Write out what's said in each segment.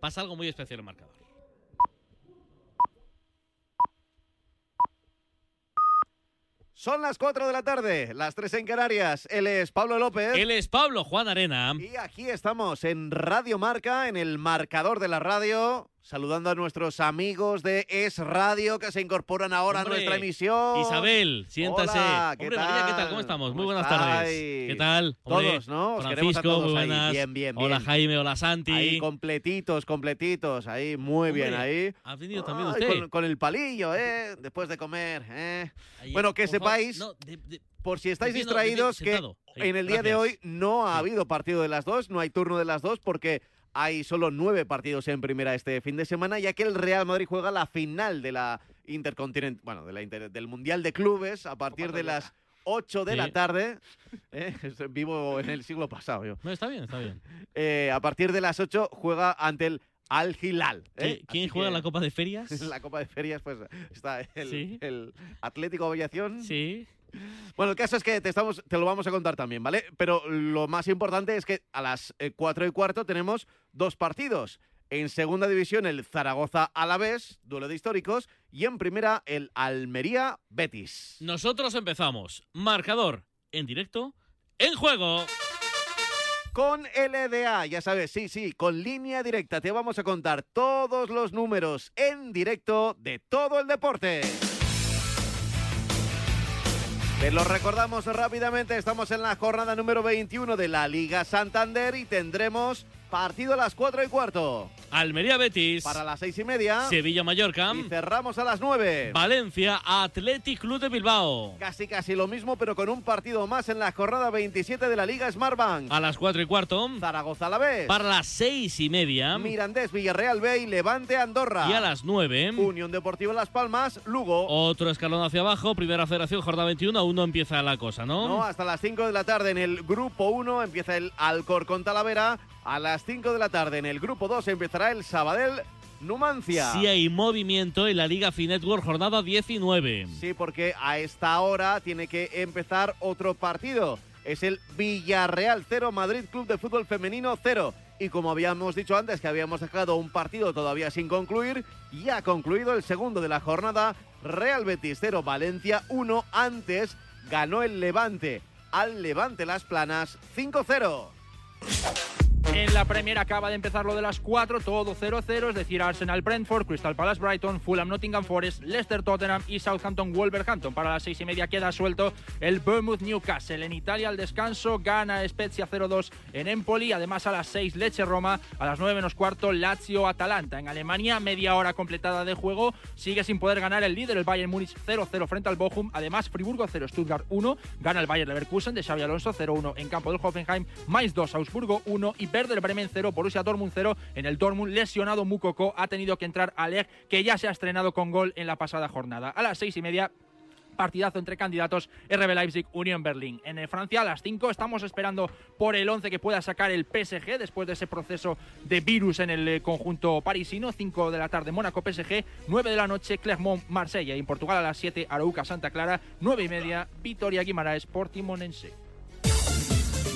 pasa algo muy especial en el marcador. Son las 4 de la tarde, las 3 en Canarias. Él es Pablo López. Él es Pablo Juan Arena. Y aquí estamos en Radio Marca, en el marcador de la radio, saludando a nuestros amigos de Es Radio que se incorporan ahora Hombre, a nuestra emisión. Isabel, siéntase. Hola, ¿qué Hombre, María, ¿qué tal? ¿Cómo estamos? ¿Cómo Muy buenas estáis? tardes. ¿Qué tal? Hombre, Todos, ¿no? Os queremos a Francisco, todos muy ahí. buenas. Bien, bien, Hola bien. Jaime, hola Santi. Ahí completitos, completitos, ahí muy bien, ahí. ¿Ha venido también Ay, usted? Con, con el palillo, ¿eh? Después de comer, ¿eh? Ahí, bueno, que sepáis- no, de- de- Por si estáis distraídos, que en el día de hoy no ha habido partido de las dos, no hay turno de las dos, porque hay solo nueve partidos en primera este fin de semana, ya que el Real Madrid juega la final de la Intercontinental, bueno, de la Inter- del Mundial de Clubes a partir de las 8 de Sí. la tarde. ¿eh? Vivo en el siglo pasado yo. No, está bien, está bien. Eh, a partir de las 8 juega ante el Al Hilal. ¿eh? ¿Qui- ¿Quién Así juega que la Copa de Ferias? En la Copa de Ferias, pues está el, Sí. el Atlético Aviación. Sí. Bueno, el caso es que te, estamos, te lo vamos a contar también, ¿vale? Pero lo más importante es que a las eh, 4 y cuarto tenemos dos partidos. En segunda división el Zaragoza Alavés, duelo de históricos, y en primera el Almería Betis. Nosotros empezamos. Marcador en directo, en juego. Con LDA, ya sabes, sí, sí, con línea directa te vamos a contar todos los números en directo de todo el deporte. Te lo recordamos rápidamente, estamos en la jornada número 21 de la Liga Santander y tendremos partido a las 4 y cuarto. Almería Betis. Para las 6 y media. Sevilla Mallorca. Y cerramos a las 9. Valencia Athletic Club de Bilbao. Casi casi lo mismo, pero con un partido más en la jornada 27 de la Liga Smartbank. A las 4 y cuarto. Zaragoza a la vez. Para las 6 y media. Mirandés, Villarreal B y Levante Andorra. Y a las 9. Unión Deportiva Las Palmas, Lugo. Otro escalón hacia abajo. Primera federación, jornada 21. Aún no empieza la cosa, ¿no? No, hasta las 5 de la tarde en el grupo 1 empieza el Alcorcón Talavera. A las 5 de la tarde en el grupo 2 empezará el Sabadell Numancia. Sí hay movimiento en la Liga Finetwork, jornada 19. Sí, porque a esta hora tiene que empezar otro partido. Es el Villarreal 0, Madrid Club de Fútbol Femenino 0. Y como habíamos dicho antes que habíamos dejado un partido todavía sin concluir, ya ha concluido el segundo de la jornada. Real Betis 0, Valencia 1. Antes ganó el Levante al Levante Las Planas 5-0. En la Premier acaba de empezar lo de las 4, todo 0-0, es decir, Arsenal Brentford, Crystal Palace Brighton, Fulham Nottingham Forest, Leicester Tottenham y Southampton Wolverhampton. Para las 6 y media queda suelto el Bournemouth Newcastle. En Italia al descanso gana Spezia 0-2 en Empoli. Además a las 6 Leche Roma, a las 9 menos cuarto Lazio Atalanta. En Alemania media hora completada de juego, sigue sin poder ganar el líder el Bayern Múnich 0-0 frente al Bochum. Además Friburgo 0, Stuttgart 1, gana el Bayern Leverkusen de Xavi Alonso 0-1 en campo del Hoffenheim, más 2 Augsburgo 1 y Werder Bremen 0, Borussia Dortmund 0. En el Dortmund, lesionado Mukoko, ha tenido que entrar Aleg, que ya se ha estrenado con gol en la pasada jornada. A las seis y media, partidazo entre candidatos RB Leipzig, Unión Berlín. En Francia a las 5 estamos esperando por el 11 que pueda sacar el PSG después de ese proceso de virus en el eh, conjunto parisino. 5 de la tarde Mónaco PSG, 9 de la noche Clermont Marsella y en Portugal a las 7 Arauca Santa Clara, 9 y media Vitoria Guimaraes Portimonense.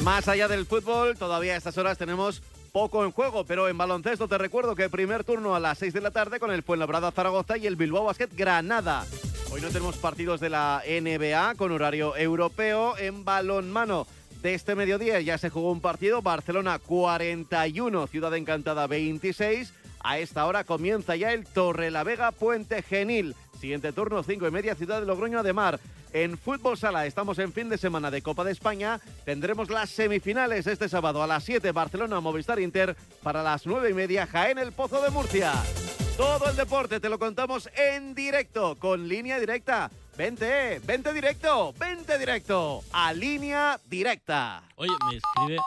Más allá del fútbol, todavía a estas horas tenemos poco en juego, pero en baloncesto te recuerdo que primer turno a las 6 de la tarde con el Fuenlabrada Zaragoza y el Bilbao Basket Granada. Hoy no tenemos partidos de la NBA con horario europeo en balonmano. De este mediodía ya se jugó un partido, Barcelona 41, Ciudad Encantada 26. A esta hora comienza ya el Torrelavega Puente Genil. Siguiente turno, 5 y media, Ciudad de Logroño de Mar. En Fútbol Sala estamos en fin de semana de Copa de España. Tendremos las semifinales este sábado a las 7 Barcelona Movistar Inter para las 9 y media Jaén El Pozo de Murcia. Todo el deporte te lo contamos en directo con línea directa. Vente, vente directo, vente directo a línea directa. Oye, me escribe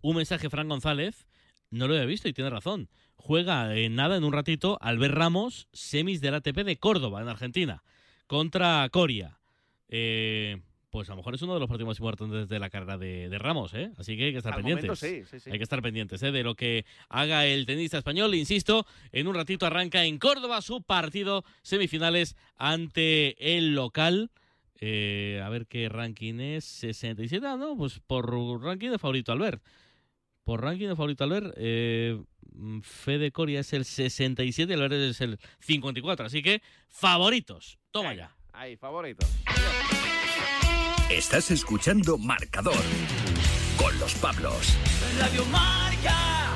un mensaje Fran González. No lo había visto y tiene razón. Juega en nada, en un ratito, Albert Ramos, semis del ATP de Córdoba, en Argentina, contra Coria. Eh, pues a lo mejor es uno de los partidos más importantes de la carrera de, de Ramos, ¿eh? Así que hay que estar Al pendientes. momento sí, sí, sí. Hay que estar pendientes ¿eh? de lo que haga el tenista español. Insisto, en un ratito arranca en Córdoba su partido semifinales ante el local. Eh, a ver qué ranking es. 67, ah, ¿no? Pues por ranking de favorito Albert. Por ranking de favorito Albert, eh, mm, Fede Coria es el 67 y verde es el 54. Así que, favoritos. Toma ya. Ahí, favoritos. Estás escuchando Marcador con los Pablos. Radio Marca.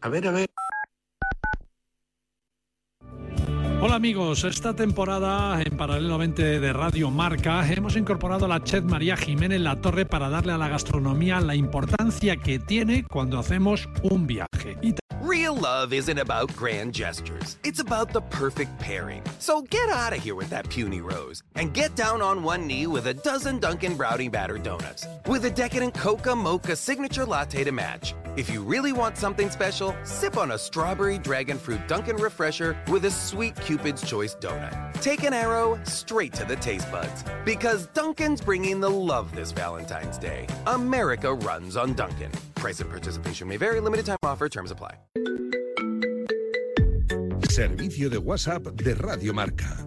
A ver, a ver. Hola amigos, esta temporada en paralelamente de Radio Marca hemos incorporado a la chef María Jiménez La Torre para darle a la gastronomía la importancia que tiene cuando hacemos un viaje. Y Real love isn't about grand gestures. It's about the perfect pairing. So get out of here with that puny rose and get down on one knee with a dozen Dunkin' Brownie Batter Donuts with a decadent Coca Mocha signature latte to match. If you really want something special, sip on a strawberry dragon fruit Dunkin' Refresher with a sweet Cupid's Choice donut. Take an arrow straight to the taste buds because Dunkin's bringing the love this Valentine's Day. America runs on Dunkin'. Price and participation may vary. Limited time offer. Terms apply. Servicio de WhatsApp de Radio Marca.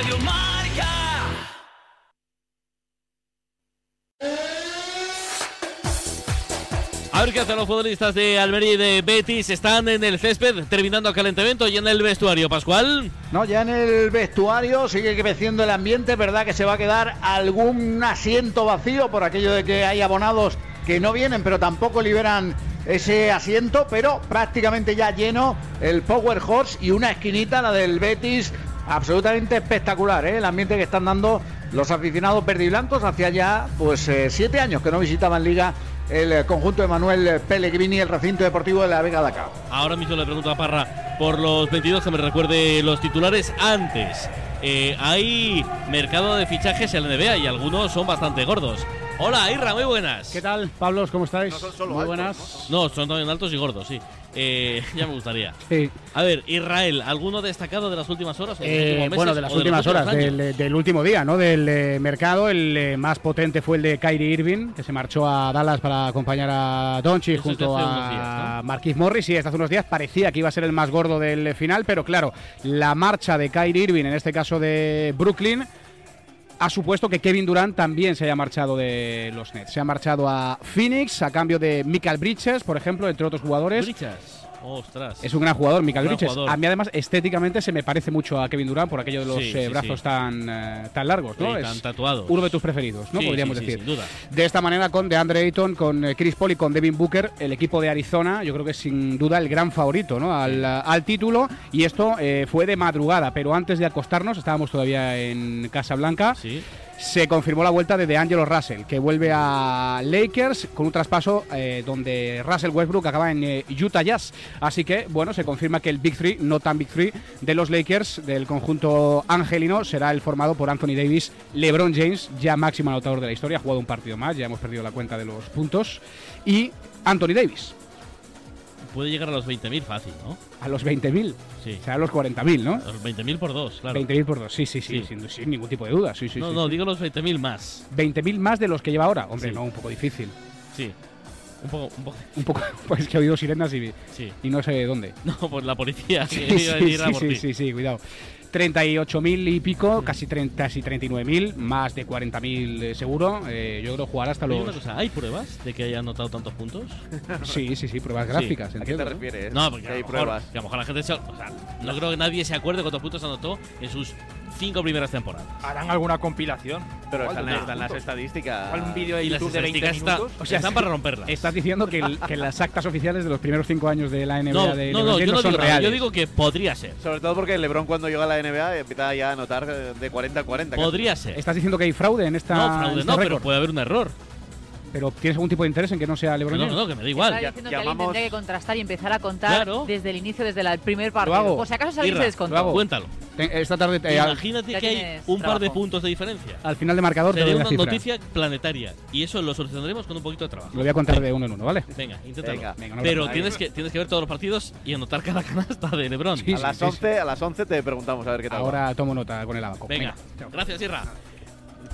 Radio Marca. A ver qué hacen los futbolistas de Almería y de Betis. Están en el césped terminando el calentamiento y en el vestuario, Pascual. No, ya en el vestuario sigue creciendo el ambiente, verdad que se va a quedar algún asiento vacío por aquello de que hay abonados que no vienen, pero tampoco liberan ese asiento, pero prácticamente ya lleno el Power Horse y una esquinita, la del Betis, absolutamente espectacular, ¿eh? el ambiente que están dando los aficionados verdiblancos hacia ya pues eh, siete años que no visitaban Liga el eh, conjunto de Manuel Pellegrini, el recinto deportivo de la Vega de acá. Ahora mismo le pregunto a Parra por los 22 que me recuerde los titulares antes. Eh, hay mercado de fichajes en la NBA y algunos son bastante gordos. Hola, Irra, muy buenas. ¿Qué tal, Pablos? ¿Cómo estáis? No son solo muy altos, buenas. No, son también altos y gordos, sí. Eh, ya me gustaría. Sí. A ver, Israel, ¿alguno destacado de las últimas horas? Eh, meses, bueno, de las últimas horas, del, del último día, ¿no? Del eh, mercado, el eh, más potente fue el de Kyrie Irving, que se marchó a Dallas para acompañar a de junto a unos días, ¿no? Marquis Morris. Y desde hace unos días parecía que iba a ser el más gordo del final, pero claro, la marcha de Kyrie Irving, en este caso de Brooklyn, ha supuesto que Kevin Durant también se haya marchado de los Nets. Se ha marchado a Phoenix a cambio de Michael Bridges, por ejemplo, entre otros jugadores. Ostras. Es un gran jugador, Michael Gran Bridges. jugador. A mí, además, estéticamente se me parece mucho a Kevin Durant por aquello de los Sí, eh, sí, brazos sí. Tan, eh, tan largos, ¿no? Es tan tatuados. uno de tus preferidos, ¿no? Podríamos decir. sin duda. De esta manera, con DeAndre Ayton, con eh, Chris Paul y con Devin Booker, el equipo de Arizona, yo creo que es sin duda el gran favorito, ¿no? Al, al título. Y esto eh, fue de madrugada, pero antes de acostarnos, estábamos todavía en Casa Blanca. Sí. Se confirmó la vuelta de DeAngelo Russell, que vuelve a Lakers con un traspaso eh, donde Russell Westbrook acaba en eh, Utah Jazz. Así que, bueno, se confirma que el Big Three, no tan Big Three, de los Lakers, del conjunto angelino, será el formado por Anthony Davis, LeBron James, ya máximo anotador de la historia, ha jugado un partido más, ya hemos perdido la cuenta de los puntos, y Anthony Davis, Puede llegar a los 20.000 fácil, ¿no? a los 20.000, Sí. o sea, a los 40.000, ¿no? A los 20.000 por dos, claro. 20.000 por dos, sí, sí, sí, Sí. Sin, sin ningún tipo de duda, sí, sí. no, sí, no, sí. digo los 20.000 más. 20.000 más de los que lleva ahora. Hombre, no, un poco difícil. Sí. Un poco, un poco. Un poco, pues que he oído sirenas y, y no sé dónde. No, pues la policía. Sí, sí, sí, sí, sí, cuidado. 38.000 y pico, casi, 30, casi 39.000, más de 40.000 eh, seguro. Eh, yo creo jugar hasta los... una cosa, ¿hay pruebas de que haya anotado tantos puntos? Sí, sí, sí, pruebas Sí. gráficas. ¿A qué te ¿no? refieres? No, porque Que a hay lo, mejor, pruebas. que a lo mejor la gente se, o sea, no creo que nadie se acuerde cuántos puntos anotó en sus cinco primeras temporadas. Harán alguna compilación. Pero están, de están las estadísticas. Igual un vídeo de YouTube de 20 estadísticas está- minutos. O sea, están para romperlas. Estás diciendo que, el- que las actas oficiales de los primeros cinco años de la NBA No, de no, LeBron no, yo no son digo reales. yo digo que podría ser. Sobre todo porque LeBron cuando llegó a la NBA empieza ya a anotar eh, de 40 a 40. casi. Podría ser. ¿Estás diciendo que hay fraude en esta No, en fraude este no, pero puede haber un error. ¿Pero tienes algún tipo de interés en que no sea LeBron No, James? no, que me da igual. Está Ya- diciendo que llamamos- alguien tendría que contrastar y empezar a contar Claro. desde el inicio, desde la- el primer partido. hago. Por si acaso alguien se descontó. lo hago. Cuéntalo. Te- Esta tarde, eh, Imagínate Ya que hay un par de trabajo. puntos de diferencia. al final de marcador te Sería doy la una cifra. noticia planetaria. Y eso lo solucionaremos con un poquito de trabajo. Lo voy a contar de uno en uno, ¿vale? Venga, inténtalo. Venga. Venga, no Pero lo- tienes que, tienes que ver todos los partidos y anotar cada canasta de LeBron. Sí, A sí, las sí, 11, a las 11 te preguntamos a ver qué tal. va. Ahora tomo nota con el abaco. Venga, gracias, Irra.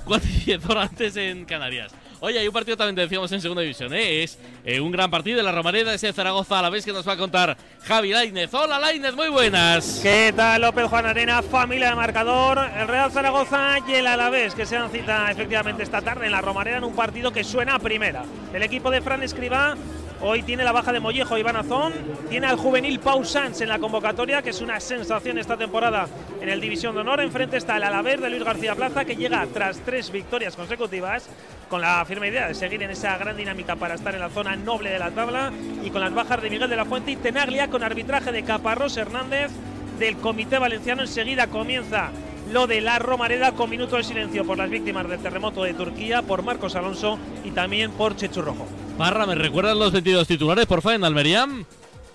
4 y 10 horas antes en Canarias. Oye, hay un partido también, te decíamos, en segunda división. ¿eh? Es eh, un gran partido de la Romareda, ese Zaragoza a la vez que nos va a contar Javi Lainez. Hola, Lainez, muy buenas. ¿Qué tal López Juan Arena, familia de marcador? El Real Zaragoza y el Alavés que se dan cita efectivamente esta tarde en la Romareda en un partido que suena a primera. El equipo de Fran Escribá hoy tiene la baja de Mollejo Iván Azón, tiene al juvenil Pau Sanz en la convocatoria, que es una sensación esta temporada en el División de Honor. Enfrente está el Alavés de Luis García Plaza que llega tras tres victorias consecutivas con la firme idea de seguir en esa gran dinámica para estar en la zona noble de la tabla y con las bajas de Miguel de la Fuente y Tenaglia con arbitraje de Caparrós Hernández del Comité Valenciano. Enseguida comienza lo de la Romareda con minuto de silencio por las víctimas del terremoto de Turquía, por Marcos Alonso y también por Chechu Rojo. Parra, ¿me recuerdan los 22 titulares, por favor, en?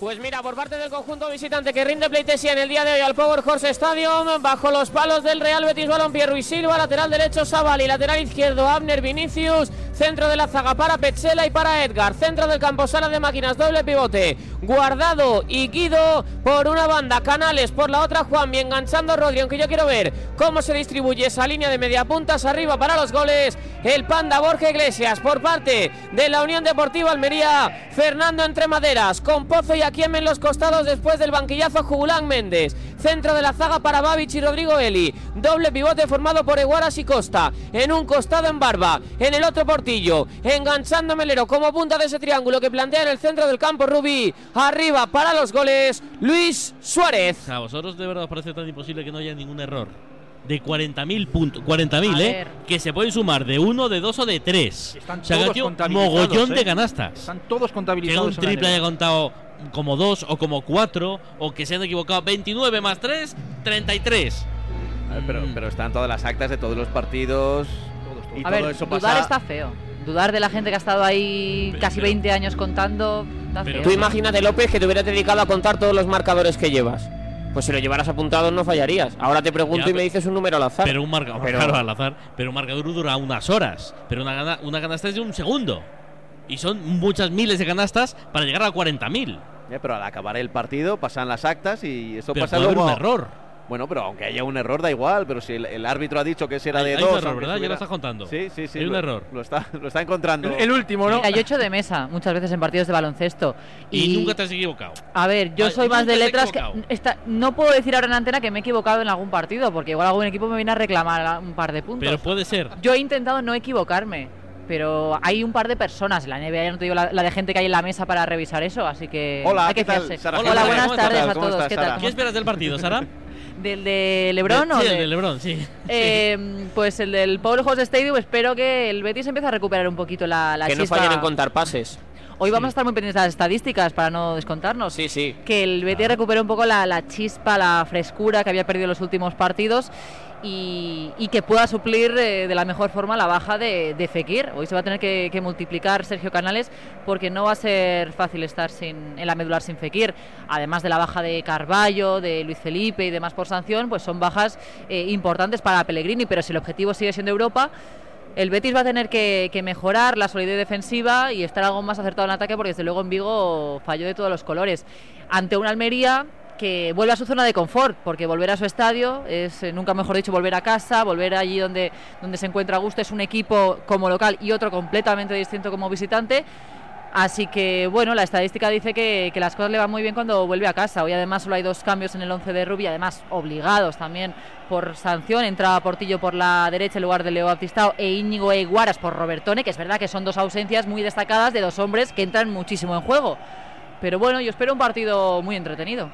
Pues mira, por parte del conjunto visitante que rinde pleitesía en el día de hoy al Power Horse Stadium, bajo los palos del Real Betis Balompié Ruiz Silva, lateral derecho Savali, lateral izquierdo Abner Vinicius, centro de la zaga para Petzela y para Edgar, centro del campo sala de máquinas, doble pivote, Guardado y Guido por una banda, Canales por la otra, Juan, enganchando a Rodri, aunque yo quiero ver cómo se distribuye esa línea de media puntas arriba para los goles, el Panda Borja Iglesias por parte de la Unión Deportiva Almería, Fernando entre maderas, con Pozo y Akiem en los costados después del banquillazo. Jugulán Méndez, centro de la zaga para Babich y Rodrigo Eli, doble pivote formado por Eguaras y Costa, en un costado en Barba, en el otro Portillo, enganchando Melero como punta de ese triángulo que plantea en el centro del campo Rubí, arriba para los goles, Luis Suárez. ¿A vosotros de verdad os parece tan imposible que no haya ningún error? De 40.000 puntos, 40.000, A ¿eh? ver. Que se pueden sumar de uno, de dos o de tres. Están todos contabilizados, mogollón ¿eh? de canastas. Están todos Que contabilizados. un en la triple haya contado como dos o como cuatro, o que se han equivocado 29 más 3, 33. A ver, pero, pero están todas las actas de todos los partidos. Y A todo ver, eso dudar pasa. está feo. Dudar de la gente que ha estado ahí Pero- casi pero- 20 años contando, está Pero- feo. Tú imagínate López que te hubieras dedicado a contar todos los marcadores que llevas. Pues si lo llevaras apuntado no fallarías. Ahora te pregunto Ya, y me dices un número al azar. Pero un marcador, Pero- claro, al azar. Pero un marcador dura unas horas. Pero una, gana- una canasta es de un segundo. Y son muchas miles de canastas para llegar a 40.000. Eh, pero al acabar el partido pasan las actas y eso Pero pasa puede haber luego. un error. Bueno, pero aunque haya un error da igual, pero si el, el árbitro ha dicho que ese era Hay- de hay dos. un error, ¿verdad? Ya lo estás contando. Sí, sí, sí. Hay un lo- error. Lo está, lo está encontrando. El, el último, ¿no? Mira, yo he hecho de mesa muchas veces en partidos de baloncesto. Y, nunca te has equivocado. A ver, yo soy más de letras que esta- no puedo decir ahora en antena que me he equivocado en algún partido, porque igual algún equipo me viene a reclamar un par de puntos. Pero puede ser. Yo he intentado no equivocarme, pero hay un par de personas en la NBA, ya no te digo la, la de gente que hay en la mesa para revisar eso, así que Hola, hay que ¿qué tal, fiarse. Sara Hola, buenas ¿Cómo tardes estás? a ¿Cómo todos. estás, ¿Qué Sara? tal? ¿Qué ¿Cómo- esperas del partido, Sara? ¿Del de Lebron o sí, de- el de Lebron, sí. Eh, Pues el del Power Host Stadium, espero que el Betis empiece a recuperar un poquito la, la que no chispa. fallen en contar pases. Hoy vamos a estar muy pendientes de las estadísticas para no descontarnos. Sí, sí. Que el Betis recupere un poco la, la chispa, la frescura que había perdido en los últimos partidos y, y que pueda suplir eh, de la mejor forma la baja de, de Fekir. Hoy se va a tener que, que multiplicar Sergio Canales porque no va a ser fácil estar sin, en la medular sin Fekir. Además de la baja de Carballo, de Luis Felipe y demás por sanción, pues son bajas eh, importantes para Pellegrini. Pero si el objetivo sigue siendo Europa, el Betis va a tener que, que mejorar la solidez defensiva y estar algo más acertado en ataque porque desde luego en Vigo falló de todos los colores. Ante una Almería que vuelve a su zona de confort, porque volver a su estadio es, eh, nunca mejor dicho, volver a casa, volver allí donde, donde se encuentra a gusto, es un equipo como local y otro completamente distinto como visitante. Así que, bueno, la estadística dice que, que las cosas le van muy bien cuando vuelve a casa. Hoy además solo hay dos cambios en el 11 de Rubí, además obligados también por sanción. Entra Portillo por la derecha en lugar de Leo Baptistao e Íñigo Eguaras por Robertone, que es verdad que son dos ausencias muy destacadas de dos hombres que entran muchísimo en juego. Pero bueno, yo espero un partido muy entretenido.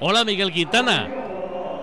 Hola, Miguel Quintana.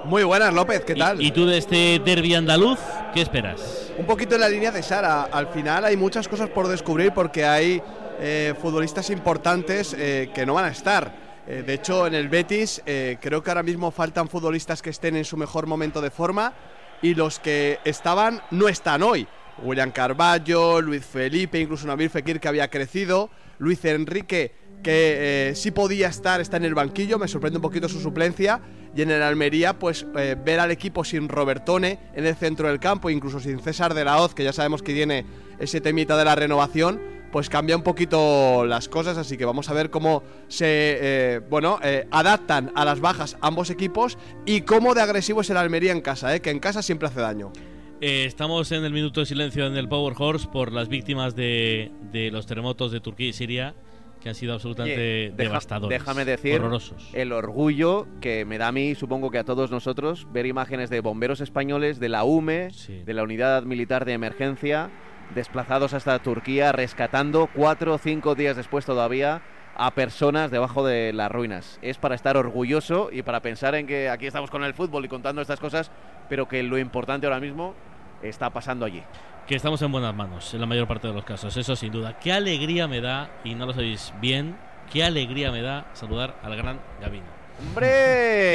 Muy buenas, López, ¿qué tal? ¿Y, y tú de este derby andaluz, qué esperas? Un poquito en la línea de Sara. Al final hay muchas cosas por descubrir porque hay eh, futbolistas importantes eh, que no van a estar. Eh, de hecho, en el Betis eh, creo que ahora mismo faltan futbolistas que estén en su mejor momento de forma y los que estaban no están hoy. William Carballo, Luis Felipe, incluso Nabil Fekir que había crecido, Luis Enrique que eh, sí podía estar, está en el banquillo, me sorprende un poquito su suplencia. Y en el Almería, pues eh, ver al equipo sin Robertone en el centro del campo, incluso sin César de la Hoz, que ya sabemos que tiene ese temita de la renovación, pues cambia un poquito las cosas. Así que vamos a ver cómo se, eh, bueno, eh, adaptan a las bajas ambos equipos y cómo de agresivo es el Almería en casa, eh, que en casa siempre hace daño. Eh, estamos en el minuto de silencio en el Power Horse por las víctimas de, de los terremotos de Turquía y Siria, que han sido absolutamente Oye, deja- devastadores. Déjame decir Horrorosos. el orgullo que me da a mí, supongo que a todos nosotros, ver imágenes de bomberos españoles, de la UME, de la Unidad Militar de Emergencia, desplazados hasta Turquía, rescatando cuatro o cinco días después todavía a personas debajo de las ruinas. Es para estar orgulloso y para pensar en que aquí estamos con el fútbol y contando estas cosas, pero que lo importante ahora mismo está pasando allí. Que estamos en buenas manos, en la mayor parte de los casos, eso sin duda. Qué alegría me da, y no lo sabéis bien, qué alegría me da saludar al gran Gavino. ¡Hombre!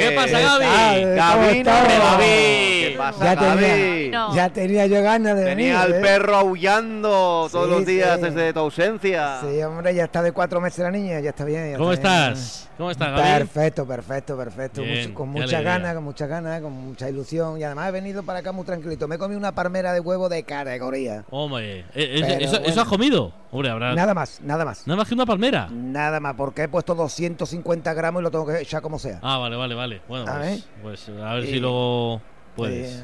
¿Qué pasa, Gaby? Gabino, estamos? Gaby. ¿Qué pasa, Ya Gaby? tenía, ya tenía yo ganas de venir. Tenía al ¿eh? perro aullando todos los días sí. desde tu ausencia. Sí, hombre, ya está de cuatro meses la niña, ya está bien. ya ¿Cómo está bien. estás? ¿Cómo estás, Gaby? Perfecto, perfecto, perfecto. Bien, Mucho- con qué mucha alegría. ganas, con mucha ganas, con mucha ilusión. Y además he venido para acá muy tranquilito. Me he comido una palmera de huevo de categoría. Hombre, eh, eh, Pero eso, eso bueno. has comido? Hombre, habrá. Nada más, nada más. Nada más que una palmera. Nada más, porque he puesto 250 gramos y lo tengo que echar como sea. Ah, vale, vale, vale. Bueno, A pues, pues a ver Y- si luego puedes. Eh,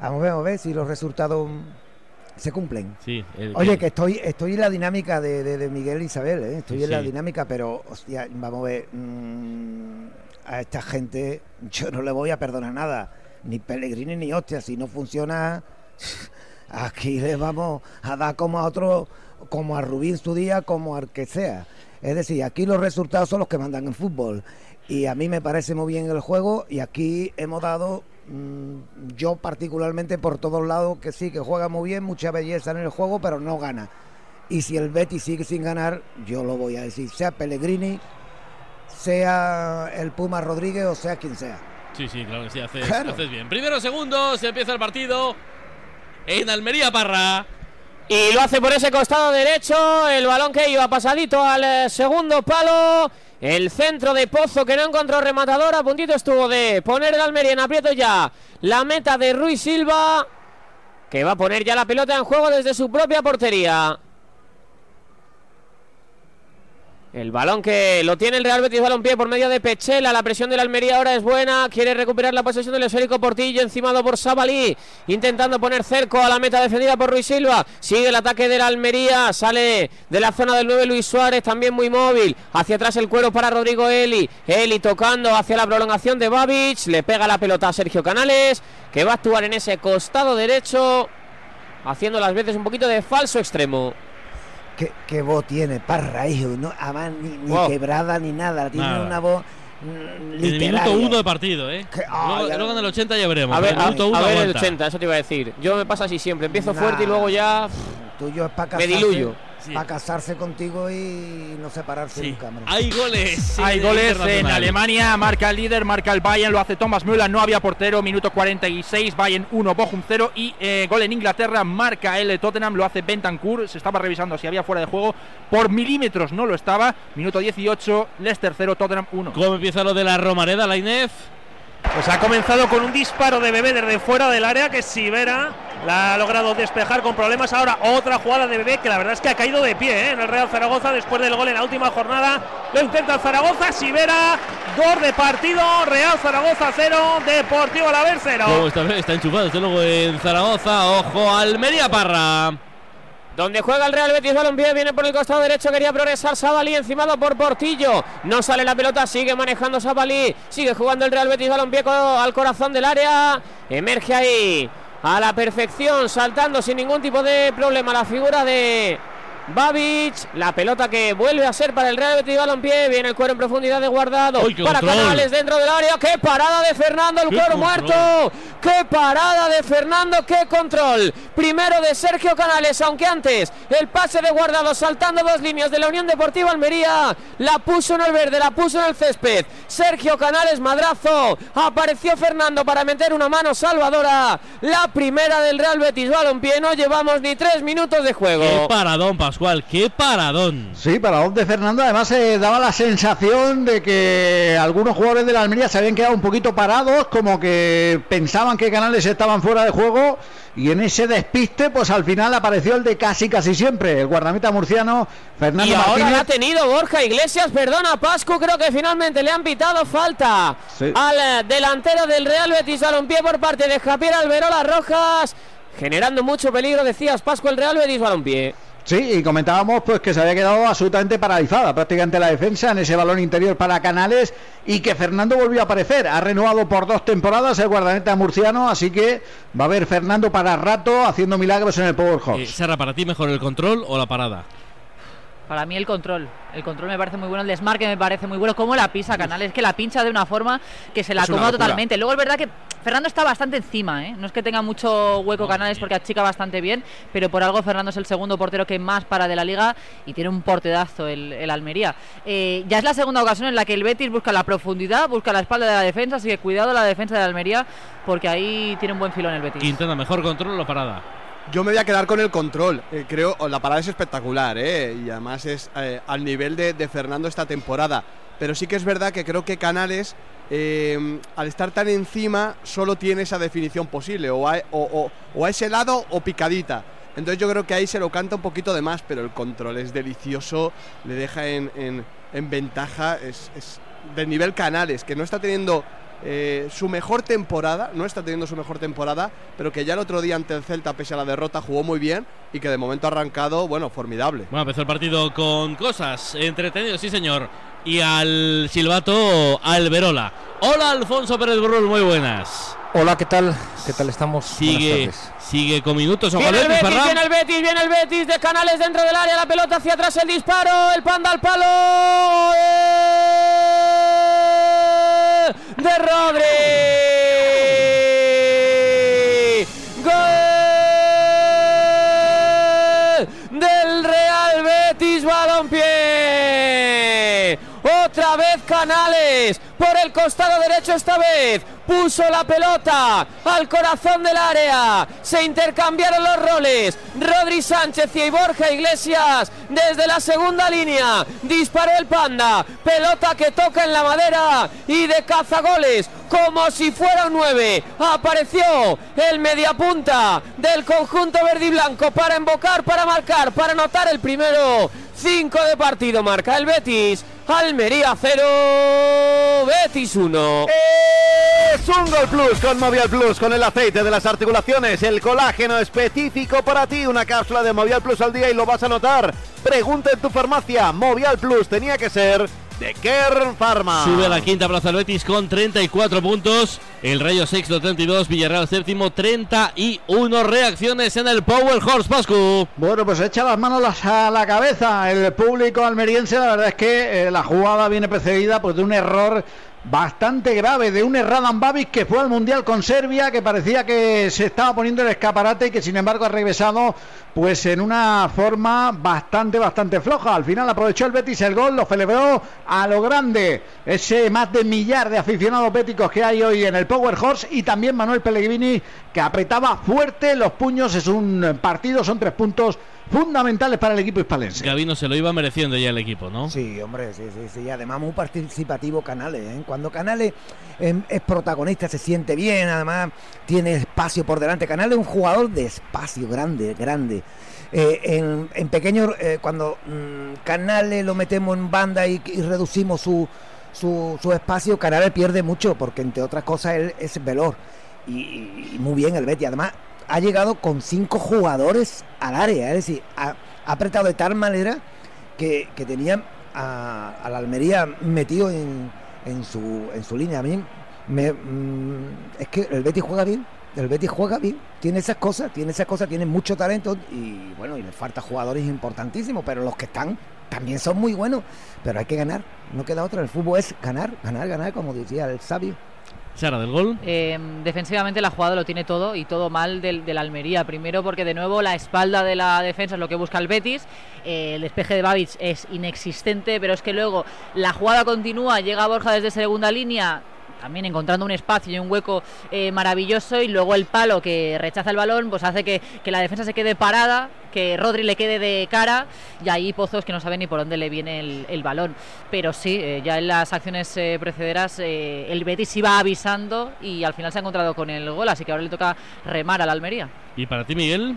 vamos a ver, vamos a ver si los resultados se cumplen. Sí. el- Oye, que estoy, estoy en la dinámica de, de- de Miguel e Isabel, ¿eh? estoy Sí, en la dinámica, pero hostia, vamos a ver, mm, a esta gente yo no le voy a perdonar nada, ni Pellegrini ni hostia, si no funciona, aquí le vamos a dar como a otro, como a Rubí en su día, como al que sea. Es decir, aquí los resultados son los que mandan en fútbol. Y a mí me parece muy bien el juego y aquí hemos dado, mm, yo particularmente por todos lados, que sí, que juega muy bien, mucha belleza en el juego, pero no gana. Y si el Betis sigue sin ganar, yo lo voy a decir, sea Pellegrini, sea el Puma Rodríguez o sea quien sea. Sí, sí, claro que sí, haces, Claro. haces bien. Primero, segundo, se empieza el partido en Almería Parra. Y lo hace por ese costado derecho. El balón que iba pasadito al eh, segundo palo. El centro de Pozo que no encontró rematador. A puntito estuvo de poner el Almería en aprieto ya. La meta de Ruiz Silva. Que va a poner ya la pelota en juego desde su propia portería. El balón que lo tiene el Real Betis Balompié por medio de Pechela. La presión de la Almería ahora es buena. Quiere recuperar la posesión del esférico Portillo. Encimado por Sabalí. Intentando poner cerco a la meta defendida por Ruiz Silva. Sigue el ataque de la Almería. Sale de la zona del 9 Luis Suárez. También muy móvil. Hacia atrás el cuero para Rodrigo Eli. Eli tocando hacia la prolongación de Babic. Le pega la pelota a Sergio Canales. Que va a actuar en ese costado derecho. Haciendo las veces un poquito de falso extremo. ¿Qué, qué voz tiene? Parra, hijo, no, además ni, ni Wow. quebrada ni nada, tiene Nada. una voz mm, En el literaria. minuto uno de partido, ¿eh? ah, luego, luego no- en el 80 ya veremos. A ver, el a, uno a ver el aguanta. 80, eso te iba a decir. Yo me pasa así siempre. Empiezo Nah. fuerte y luego ya. Tuyo es para Me casarse. Diluyo. Para casarse contigo y no separarse nunca. hombre. Hay goles. Hay en goles en. Alemania, marca el líder, marca el Bayern, lo hace Thomas Müller, no había portero, minuto 46, Bayern 1, Bochum 0 y eh, gol en Inglaterra, marca el Tottenham, lo hace Bentancur, se estaba revisando si había fuera de juego, por milímetros no lo estaba, minuto 18, Leicester 0, Tottenham 1. ¿Cómo empieza lo de la Romareda, la Inef? Pues ha comenzado con un disparo de Bebé desde fuera del área que Sivera la ha logrado despejar con problemas. Ahora otra jugada de Bebé que la verdad es que ha caído de pie ¿eh? en el Real Zaragoza después del gol en la última jornada. Lo intenta Zaragoza, Sivera, gol de partido, Real Zaragoza 0, Deportivo Alavés 0. ¿Cómo está, está enchufado, desde luego en Zaragoza. Ojo, Almería Parra. Donde juega el Real Betis Balompié, viene por el costado derecho, quería progresar Sabalí, encimado por Portillo. No sale la pelota, sigue manejando Sabalí, sigue jugando el Real Betis Balompié al corazón del área. Emerge ahí a la perfección, saltando sin ningún tipo de problema la figura de Babic, la pelota que vuelve a ser para el Real Betis Balompié, viene el cuero en profundidad de guardado para control. Canales dentro del área, qué parada de Fernando, el cuero control. muerto, qué parada de Fernando, qué control, primero de Sergio Canales, aunque antes el pase de guardado saltando dos líneas de la Unión Deportiva Almería, la puso en el verde, la puso en el césped, Sergio Canales madrazo, apareció Fernando para meter una mano salvadora, la primera del Real Betis Balompié, no llevamos ni tres minutos de juego. Qué paradón, Pascual, qué paradón. Sí, para de Fernando además se daba la sensación de que algunos jugadores de la Almería se habían quedado un poquito parados, como que pensaban que Canales estaban fuera de juego y en ese despiste pues al final apareció el de casi casi siempre, el guardameta murciano Fernando Y ahora Martínez. ha tenido Borja Iglesias, perdona Pascu, creo que finalmente le han pitado falta Sí. al eh, delantero del Real Betis Balompié por parte de Javier Alberola Rojas, generando mucho peligro, decías Pascu, el Real Betis Balompié. Sí, y comentábamos pues que se había quedado absolutamente paralizada prácticamente la defensa en ese balón interior para Canales y que Fernando volvió a aparecer. Ha renovado por dos temporadas el guardameta murciano, así que va a haber Fernando para rato haciendo milagros en el Power Eh. Serra, ¿para ti mejor el control o la parada? Para mí el control. El control me parece muy bueno, el desmarque me parece muy bueno. Como la pisa Canales, que la pincha de una forma que se la locura. totalmente. Luego es verdad que Fernando está bastante encima, ¿eh? No es que tenga mucho hueco Canales porque achica bastante bien, pero por algo Fernando es el segundo portero que más para de la liga y tiene un portedazo el, el Almería. Eh, ya es la segunda ocasión en la que el Betis busca la profundidad, busca la espalda de la defensa, así que cuidado la defensa de Almería porque ahí tiene un buen filón el Betis. Quintana, mejor control o parada. Yo me voy a quedar con el control. Eh, creo, oh, la parada es espectacular, ¿eh? Y además es eh, al nivel de, de Fernando esta temporada. Pero sí que es verdad que creo que Canales, eh, al estar tan encima, solo tiene esa definición posible. O a, o- o- a ese lado o picadita. Entonces yo creo que ahí se lo canta un poquito de más, pero el control es delicioso, le deja en, en- en ventaja, es, es del nivel Canales, que no está teniendo eh, su mejor temporada, no está teniendo su mejor temporada, pero que ya el otro día ante el Celta, pese a la derrota, jugó muy bien y que de momento ha arrancado, bueno, formidable. Bueno, empezó el partido con cosas entretenidas, sí señor. Y al silbato Alberola. Hola Alfonso Pérez Burrul, muy buenas. Hola, ¿qué tal? ¿Qué tal estamos? Sigue, sigue con minutos. Ojo al Viene el Betis, viene el Betis, viene el Betis de Canales dentro del área, la pelota hacia atrás, el disparo, el panda al palo ¡Eh! De Rodri. Canales por el costado derecho esta vez. Puso la pelota al corazón del área. Se intercambiaron los roles. Rodri Sánchez y Borja Iglesias desde la segunda línea. Disparó el panda. Pelota que toca en la madera y de cazagoles como si fuera un 9. Apareció el mediapunta del conjunto verde y blanco para invocar, para marcar, para anotar el primero. 5 de partido marca el Betis. Almería 0, Betis 1. Es un Gol Plus con Movial Plus, con el aceite de las articulaciones, el colágeno específico para ti, una cápsula de Movial Plus al día y lo vas a notar. Pregunta en tu farmacia, Movial Plus tenía que ser de Kern Pharma. Sube a la quinta plaza el Betis con 34 puntos. El Rayo sexto 32, Villarreal séptimo 31 reacciones en el Power Horse Pascu. Bueno, pues echa las manos las- a la cabeza el público almeriense. La verdad es que eh, la jugada viene precedida pues, de un error bastante grave, de un Erradan Babic que fue al Mundial con Serbia, que parecía que se estaba poniendo el escaparate y que sin embargo ha regresado pues en una forma bastante, bastante floja. Al final aprovechó el Betis el gol, lo celebró a lo grande. Ese más de millar de aficionados béticos que hay hoy en el Power Horse y también Manuel Pellegrini que apretaba fuerte los puños. Es un partido, son tres puntos fundamentales para el equipo hispalense. Gabino se lo iba mereciendo ya el equipo, ¿no? Sí, hombre, sí, sí, sí. Además, muy participativo Canales. ¿eh? Cuando Canales em, es protagonista, se siente bien, además tiene espacio por delante. Canales es un jugador de espacio grande, grande. Eh, en, en pequeño, eh, cuando mm, Canales lo metemos en banda y, y reducimos su, su, su espacio, Canales pierde mucho, porque entre otras cosas él es veloz. Y, y- y muy bien el Betty. Además, ha llegado con cinco jugadores al área, es decir, ha, apretado de tal manera que, que tenían a, a la Almería metido en, en, su, en su línea. A mí me, mm, es que el Betis juega bien, El Betis juega bien, tiene esas cosas, tiene esas cosas, tiene mucho talento y bueno, y le falta jugadores importantísimos, pero los que están también son muy buenos, pero hay que ganar, no queda otra, el fútbol es ganar, ganar, ganar, como decía el sabio. Sara, del gol. Eh, defensivamente la jugada lo tiene todo y todo mal del, del Almería. Primero porque de nuevo la espalda de la defensa es lo que busca el Betis. Eh, el despeje de Babic es inexistente, pero es que luego la jugada continúa, llega Borja desde segunda línea, también encontrando un espacio y un hueco eh, maravilloso y luego el palo que rechaza el balón pues hace que, que la defensa se quede parada, que Rodri le quede de cara y ahí Pozos que no sabe ni por dónde le viene el, el balón. Pero sí, eh, ya en las acciones eh, precederas eh, el Betis iba avisando y al final se ha encontrado con el gol, así que ahora le toca remar al Almería. ¿Y para ti, Miguel?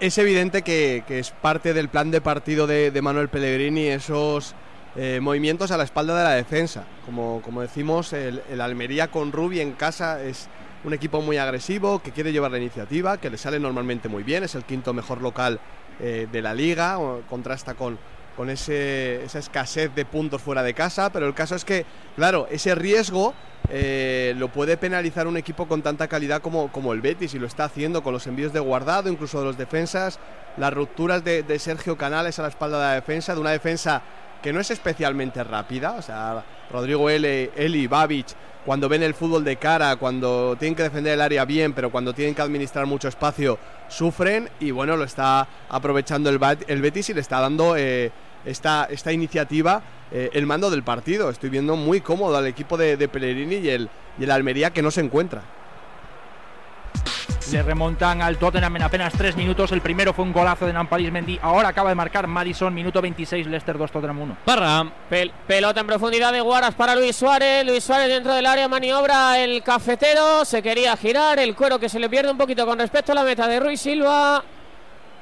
Es evidente que, que es parte del plan de partido de, de Manuel Pellegrini esos eh, movimientos a la espalda de la defensa. Como, como decimos, el, el Almería con Rubi en casa es un equipo muy agresivo, que quiere llevar la iniciativa, que le sale normalmente muy bien, es el quinto mejor local eh, de la liga, contrasta con, con ese, esa escasez de puntos fuera de casa, pero el caso es que, claro, ese riesgo eh, lo puede penalizar un equipo con tanta calidad como, como el Betis y lo está haciendo con los envíos de guardado, incluso de los defensas, las rupturas de, de Sergio Canales a la espalda de la defensa, de una defensa que no es especialmente rápida, o sea, Rodrigo L, Eli, Babic, cuando ven el fútbol de cara, cuando tienen que defender el área bien, pero cuando tienen que administrar mucho espacio, sufren y bueno, lo está aprovechando el, el Betis y le está dando eh, esta, esta iniciativa eh, el mando del partido. Estoy viendo muy cómodo al equipo de, de y el, y el Almería que no se encuentra. Le remontan al Tottenham en apenas 3 minutos. El primero fue un golazo de Nampalis Mendy. Ahora acaba de marcar Madison, minuto 26, Leicester 2, Tottenham 1. Barra. Pel- pelota en profundidad de Guaras para Luis Suárez. Luis Suárez dentro del área maniobra el cafetero. Se quería girar. El cuero que se le pierde un poquito con respecto a la meta de Ruiz Silva.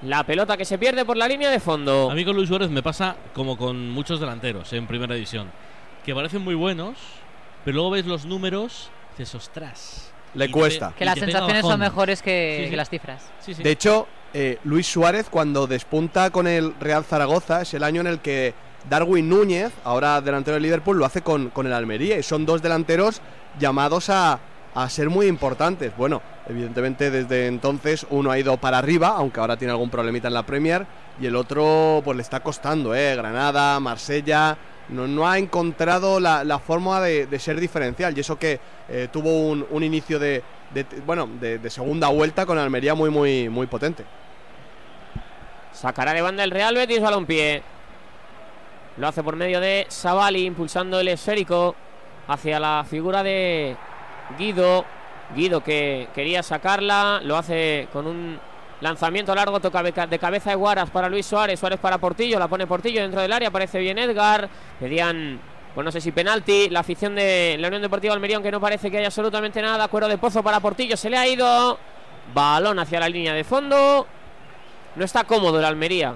La pelota que se pierde por la línea de fondo. A mí con Luis Suárez me pasa como con muchos delanteros en primera división, que parecen muy buenos, pero luego ves los números y dices, ostras. Le cuesta. Que las sensaciones son mejores que, Sí, sí. que las cifras. Sí, sí. De hecho, eh, Luis Suárez cuando despunta con el Real Zaragoza es el año en el que Darwin Núñez, ahora delantero del Liverpool, lo hace con, con el Almería y son dos delanteros llamados a, a ser muy importantes. Bueno, evidentemente desde entonces uno ha ido para arriba, aunque ahora tiene algún problemita en la Premier, y el otro pues le está costando, ¿eh? Granada, Marsella, no, no ha encontrado la, la forma de, de ser diferencial y eso que eh, tuvo un, un inicio de, bueno, de, de segunda vuelta con Almería muy, muy, muy potente. Sacará de banda el Real Betis balompié. Lo hace por medio de Savali, impulsando el esférico hacia la figura de Guido. Guido que quería sacarla, lo hace con un lanzamiento largo, toca de cabeza de Guaras para Luis Suárez, Suárez para Portillo, la pone Portillo dentro del área, parece bien Edgar. Pedían, pues no sé si penalti, la afición de la Unión Deportiva Almería, aunque no parece que haya absolutamente nada. Cuero de pozo para Portillo, se le ha ido. Balón hacia la línea de fondo. No está cómodo el Almería.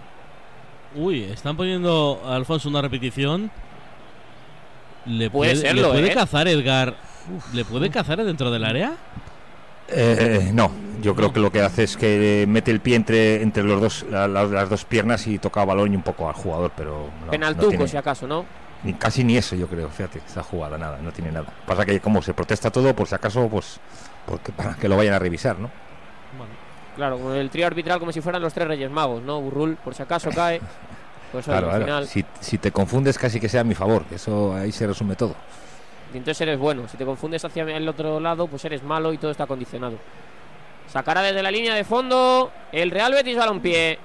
Uy, están poniendo a Alfonso una repetición. ¿Le Puede puede, serlo, ¿le puede ¿eh? cazar Edgar? ¿Le puede cazar dentro del área? Eh, no, yo creo que lo que hace es que mete el pie entre, entre los dos, la- la- las dos piernas y toca balón y un poco al jugador, pero no, Penaltuco, no tiene- si acaso, ¿no? ni- casi ni eso yo creo, fíjate, esa jugada, nada, no tiene nada. Pasa que como se protesta todo, por si acaso, pues porque, para que lo vayan a revisar, ¿no? Claro, con el trío arbitral como si fueran los tres Reyes Magos, ¿no? Burrul, por si acaso cae. Pues oye, Claro, al claro. final. Si, si te confundes, casi que sea a mi favor, eso ahí se resume todo. Y entonces eres bueno. Si te confundes hacia el otro lado, pues eres malo y todo está condicionado. Sacará desde la línea de fondo el Real Betis Balompié.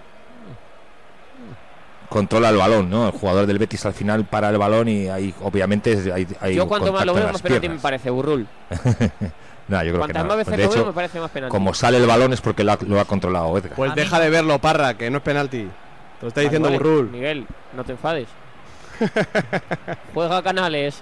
Controla el balón, ¿no? El jugador del Betis al final para el balón y ahí, obviamente, hay, hay Yo cuanto más lo veo, más penalti me parece, Burrul. No, yo creo que Cuantas no. más veces De lo veo, hecho, me parece más penalti. como sale el balón es porque lo ha, lo ha controlado Edgar. Pues deja de verlo, Parra, que no es penalti. Te lo está diciendo. Burrul. Miguel, no te enfades. Juega Canales.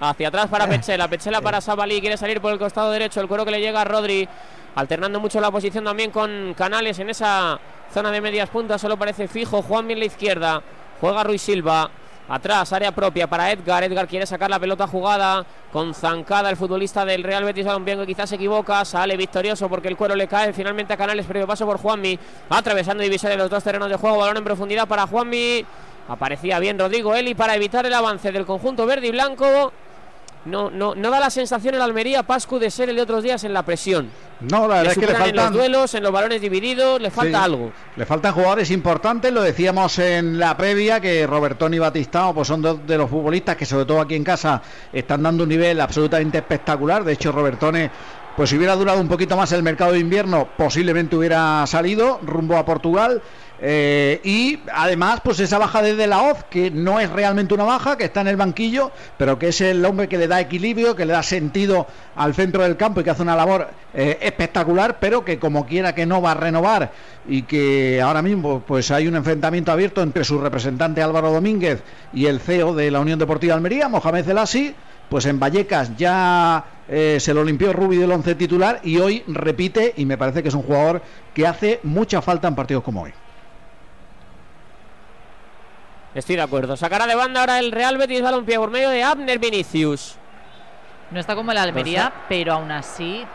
Hacia atrás para Pechela. Pechela para Sabalí. Quiere salir por el costado derecho. El cuero que le llega a Rodri. Alternando mucho la posición también con Canales en esa zona de medias puntas. Solo parece fijo. Juan en la izquierda. Juega Ruiz Silva. Atrás, área propia para Edgar. Edgar quiere sacar la pelota jugada con zancada el futbolista del Real Betis Balompié que quizás se equivoca. Sale victorioso porque el cuero le cae finalmente a Canales. Previo paso por Juanmi. Atravesando división de los dos terrenos de juego. Balón en profundidad para Juanmi. Aparecía bien Rodrigo Eli para evitar el avance del conjunto verde y blanco. No, no, no da la sensación el Almería Pascu de ser el de otros días en la presión. No, la verdad es que le superan en los faltan. duelos, en los balones divididos, le falta Sí. algo. Le faltan jugadores importantes, lo decíamos en la previa, que Robertoni y Batistao pues son dos de los futbolistas que sobre todo aquí en casa están dando un nivel absolutamente espectacular. De hecho, Robertone, pues si hubiera durado un poquito más el mercado de invierno, posiblemente hubiera salido rumbo a Portugal. Eh, y además, pues esa baja de De La Hoz, que no es realmente una baja, que está en el banquillo, pero que es el hombre que le da equilibrio, que le da sentido al centro del campo y que hace una labor eh, espectacular, pero que como quiera que no va a renovar y que ahora mismo pues hay un enfrentamiento abierto entre su representante Álvaro Domínguez y el CEO de la Unión Deportiva Almería, Mohamed Zelasi, pues en Vallecas ya eh, se lo limpió Rubi del once titular y hoy repite y me parece que es un jugador que hace mucha falta en partidos como hoy. Estoy de acuerdo. Sacará de banda ahora el Real Betis Balompié por medio de Abner Vinicius. No está como el Almería, pero aún así eh,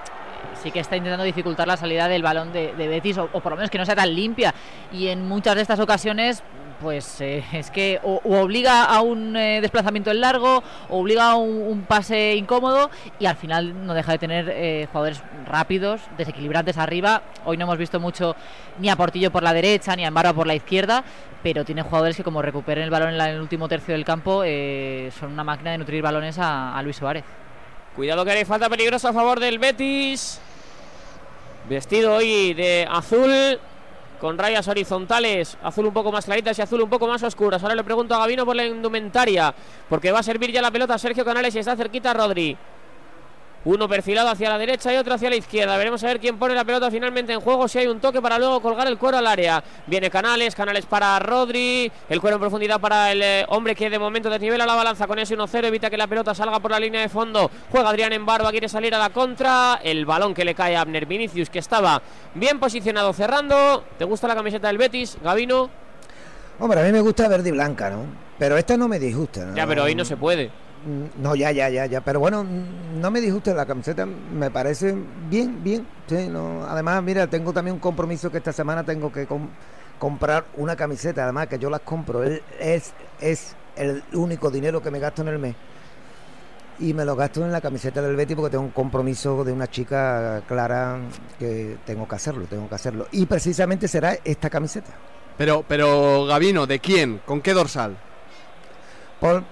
sí que está intentando dificultar la salida del balón de, de Betis, o, o por lo menos que no sea tan limpia. Y en muchas de estas ocasiones, pues eh, es que o, obliga a un eh, desplazamiento en largo, o obliga a un, pase incómodo, y al final no deja de tener eh, jugadores rápidos, desequilibrantes arriba. Hoy no hemos visto mucho ni a Portillo por la derecha, ni a Embarba por la izquierda, pero tiene jugadores que como recuperen el balón en, el último tercio del campo, son una máquina de nutrir balones a- a Luis Suárez. Cuidado que hay falta peligrosa a favor del Betis. Vestido hoy de azul. Con rayas horizontales, azul un poco más claritas y azul un poco más oscuras. Ahora le pregunto a Gavino por la indumentaria, porque va a servir ya la pelota a Sergio Canales y está cerquita Rodri. Uno perfilado hacia la derecha y otro hacia la izquierda. Veremos a ver quién pone la pelota finalmente en juego. Si hay un toque para luego colgar el cuero al área. Viene Canales, Canales para Rodri. El cuero en profundidad para el eh, hombre que de momento desnivela la balanza con ese 1-0. Evita que la pelota salga por la línea de fondo. Juega Adrián en barba, quiere salir a la contra. El balón que le cae a Abner Vinicius, que estaba bien posicionado cerrando. ¿Te gusta la camiseta del Betis, Gavino? Hombre, a mí me gusta verde y blanca, ¿no? Pero esta no me disgusta. ¿no? Ya, pero hoy no se puede. Mm, No, ya, ya, ya, ya. Pero bueno, mm, no me disgusta la camiseta. Me parece bien, bien. Sí, no. Además, mira, tengo también un compromiso que esta semana tengo que com- comprar una camiseta. Además, que yo las compro. Es, es, el único dinero que me gasto en el mes. Y me lo gasto en la camiseta del Betty porque tengo un compromiso de una chica clara que tengo que hacerlo, tengo que hacerlo. Y precisamente será esta camiseta. Pero, pero Gavino, ¿de quién? ¿Con qué dorsal? Por,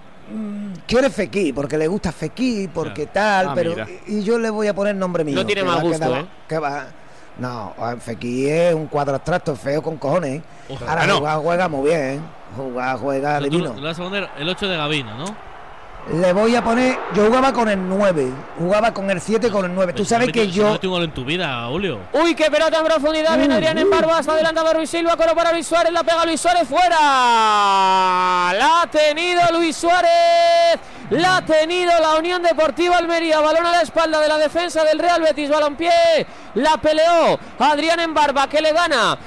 quiere Fekir, porque le gusta Fekir, porque tal, Ah, pero mira. y yo le voy a poner nombre mío. No tiene a gusto, quedar- ¿eh? que va- no, Fekir es un cuadro abstracto, feo con cojones. Ojalá. Ahora Ah, no. juega, juega muy bien, juega, juega tú divino. vas a poner el 8 de Gavino, ¿no? Le voy a poner, yo jugaba con el 9, jugaba con el 7 con el 9. Tú Pues sabes que yo No tengo gol en tu vida, Julio. Uy, qué pelota en profundidad. Viene Adrián en barba. Está adelantado Luis Silva. Coro para Luis Suárez. La pega Luis Suárez fuera. La ha tenido Luis Suárez. La ha tenido la Unión Deportiva Almería. Balón a la espalda de la defensa del Real Betis. Balompié. La peleó Adrián en barba que le gana.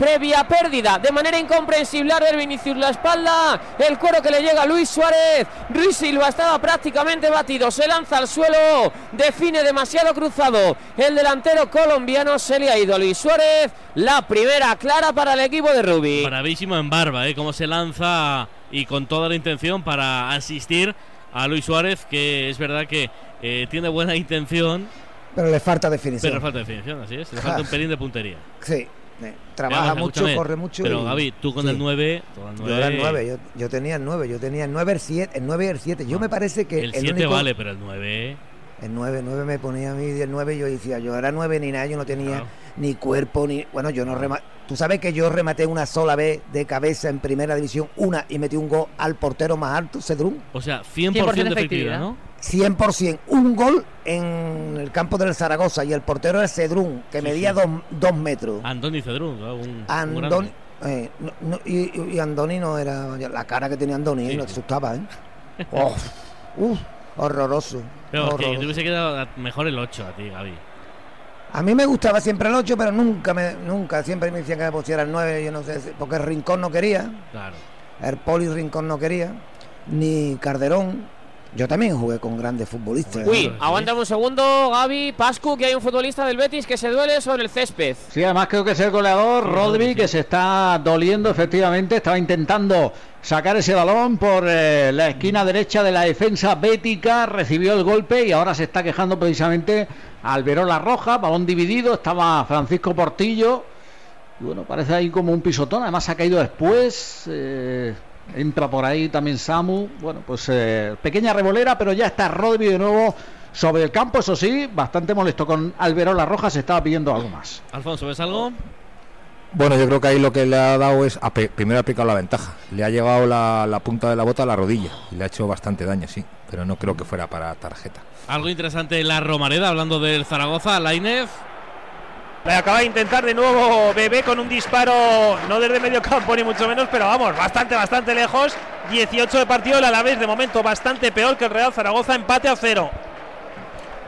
Previa pérdida de manera incomprensible del Vinicius la espalda. El cuero que le llega a Luis Suárez. Luis Silva estaba prácticamente batido. Se lanza al suelo. Define demasiado cruzado. El delantero colombiano se le ha ido a Luis Suárez. La primera clara para el equipo de Rubí. Bravísimo en barba, ¿eh? Cómo se lanza y con toda la intención para asistir a Luis Suárez, que es verdad que eh, tiene buena intención, pero le falta definición. pero le falta definición, así es. Le falta un pelín de puntería. Sí, eh, trabaja Pero, mucho, corre mucho. Pero y- Gaby, tú con sí. el 9. tú con el Yo era el 9, 9, yo, yo tenía el 9, yo tenía el 9, el 7, el 9 y el 7. Yo me parece que El 7 único- vale, pero el 9. El 9, 9 me ponía a mí y el 9 yo decía, yo era 9 ni nada, yo no tenía ni cuerpo ni bueno, yo no rematé. Tú sabes que yo rematé una sola vez de cabeza en primera división, una y metí un gol al portero más alto, Cedrún. O sea, 100%, de efectividad, ¿no? 100%, un gol en el campo del Zaragoza y el portero era Cedrún, que Sí, medía sí. dos, dos metros. Andoni Cedrún, ¿no? un, Andoni, eh, no- no, y, y Andoni no era la cara que tenía Andoni, no te asustaba, ¿eh? Oh, uf, horroroso. Pero que, que horroroso. te hubiese quedado mejor el 8 a ti, Gaby. A mí me gustaba siempre el 8, pero nunca, me, nunca, siempre me decían que me pusiera el 9, yo no sé, porque el Rincón no quería, Claro. el Poli Rincón no quería, ni Carderón, Yo también jugué con grandes futbolistas. Uy, aguántame un segundo, Gaby, Pascu, que hay un futbolista del Betis que se duele sobre el césped. Sí, además creo que es el goleador Rodri que se está doliendo efectivamente, estaba intentando sacar ese balón por eh, la esquina derecha de la defensa bética, recibió el golpe y ahora se está quejando precisamente Alberola Roja, balón dividido, estaba Francisco Portillo, y bueno, parece ahí como un pisotón, además ha caído después, eh, entra por ahí también Samu, bueno, pues eh, pequeña revolera, pero ya está Rodri de nuevo sobre el campo, eso sí, bastante molesto con Alberola Roja, se estaba pidiendo algo más. Alfonso, ¿ves algo? Bueno, yo creo que ahí lo que le ha dado es, a primero ha aplicado la ventaja. Le ha llegado la, la punta de la bota a la rodilla y le ha hecho bastante daño, sí. Pero no creo que fuera para tarjeta. Algo interesante en la Romareda, hablando del Zaragoza, Lainez. Le acaba de intentar de nuevo Bebé con un disparo, no desde medio campo ni mucho menos, pero vamos, bastante, bastante lejos. 18 de partido, el Alavés de momento bastante peor que el Real Zaragoza, empate a cero.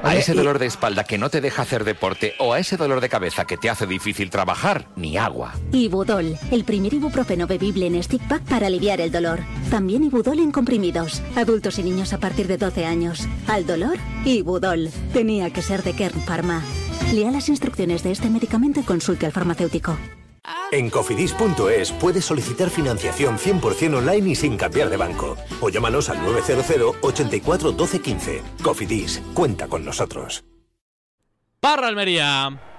A ese dolor de espalda que no te deja hacer deporte o a ese dolor de cabeza que te hace difícil trabajar, ni agua. Ibudol, el primer ibuprofeno bebible en stick pack para aliviar el dolor. También Ibudol en comprimidos. Adultos y niños a partir de 12 años. Al dolor, Ibudol. Tenía que ser de Kern Pharma. Lea las instrucciones de este medicamento y consulte al farmacéutico. En cofidis.es puedes solicitar financiación 100% online y sin cambiar de banco. O llámanos al 900 84 12 15. Cofidis, cuenta con nosotros. Parra Almería.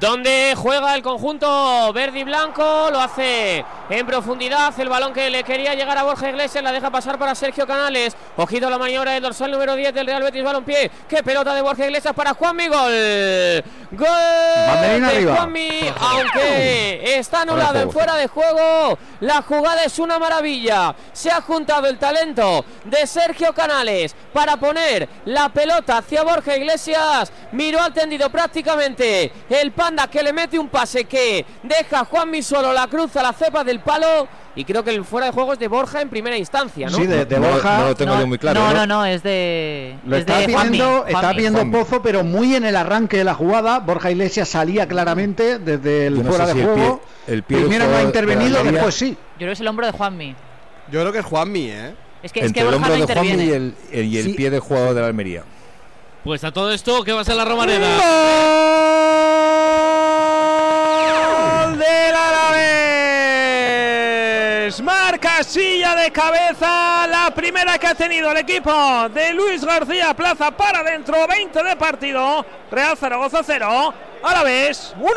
Donde juega el conjunto verde y blanco, lo hace en profundidad. El balón que le quería llegar a Borja Iglesias la deja pasar para Sergio Canales. Ojito a la maniobra del dorsal número 10 del Real Betis Balompié. Qué pelota de Borja Iglesias para Juanmi. Gol. Gol de. Juanmi. Aunque está anulado en fuera de juego. La jugada es una maravilla. Se ha juntado el talento de Sergio Canales para poner la pelota hacia Borja Iglesias. Miró al tendido prácticamente el panda que le mete un pase que deja a Juanmi solo la cruza la cepa del palo. Y creo que el fuera de juego es de Borja en primera instancia, ¿no? Sí, de, de No- Borja. no lo tengo yo muy claro, no, ¿no? no, no, es de. Lo es está de Juanmi, viendo, está Juanmi. viendo Juanmi. Pozo, pero muy en el arranque de la jugada. Borja Iglesias salía claramente desde el no fuera sé de si el juego. pie- el pie Primero no ha de intervenido, después sí. Yo creo que es el hombro de Juanmi. Yo creo que es Juanmi, ¿eh? Es que, es Entre que el Borja hombro no de Juanmi y el, el- y el Sí. pie del jugador de la Almería. Pues a todo esto, ¿qué va a ser la Romareda? Gol Alavés. Marca silla de cabeza. La primera que ha tenido el equipo de Luis García Plaza para adentro. 20 de partido. Real Zaragoza 0. Alavés 1.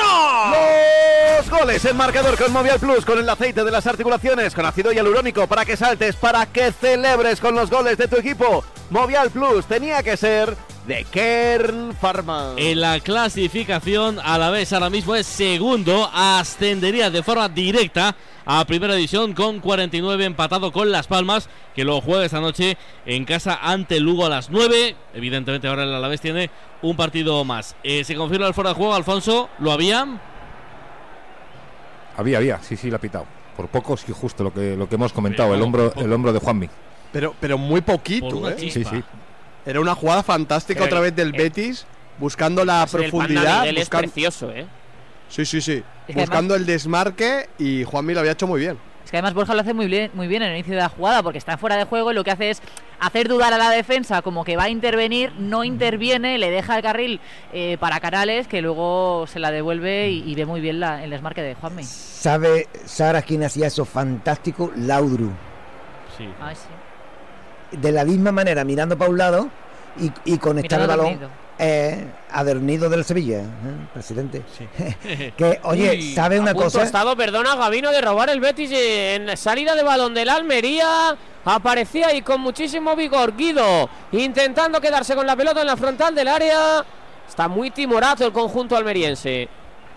Los goles en marcador con Movial Plus, con el aceite de las articulaciones, con ácido hialurónico para que saltes, para que celebres con los goles de tu equipo. Movial Plus tenía que ser de Kern Pharma. En la clasificación, a la vez ahora mismo es segundo, ascendería de forma directa a primera división con 49 empatado con Las Palmas, que lo juega esta noche en casa ante Lugo a las 9. Evidentemente ahora el Alavés tiene un partido más. Eh, ¿Se confirma el fuera de juego, Alfonso? ¿Lo había? Había, había, sí, sí, la ha pitado. Por poco, sí, justo lo que, lo que hemos comentado, el hombro, el hombro de Juanmi. Pero, pero muy poquito, ¿eh? Sí, sí. Era una jugada fantástica otra vez del el- Betis, buscando la El panda profundidad. Miguel es precioso, ¿eh? Sí, sí, sí. Es que Buscando el desmarque y Juanmi lo había hecho muy bien. Es que además Borja lo hace muy bien, muy bien en el inicio de la jugada porque está fuera de juego y lo que hace es hacer dudar a la defensa como que va a intervenir, no interviene, le deja el carril eh, para Canales que luego se la devuelve y, y ve muy bien la- el desmarque de Juanmi. ¿Sabe Sara quién hacía eso fantástico? Laudru. Sí. Ay, sí. De la misma manera, mirando para un lado y, y conectar el balón. Eh, Adernido del Sevilla, ¿eh? presidente. que, oye, Uy, ¿sabe a una punto cosa? ha estado, perdona, Gabino, de robar el Betis en salida de balón del Almería. Aparecía ahí con muchísimo vigor Guido, intentando quedarse con la pelota en la frontal del área. Está muy timorato el conjunto almeriense.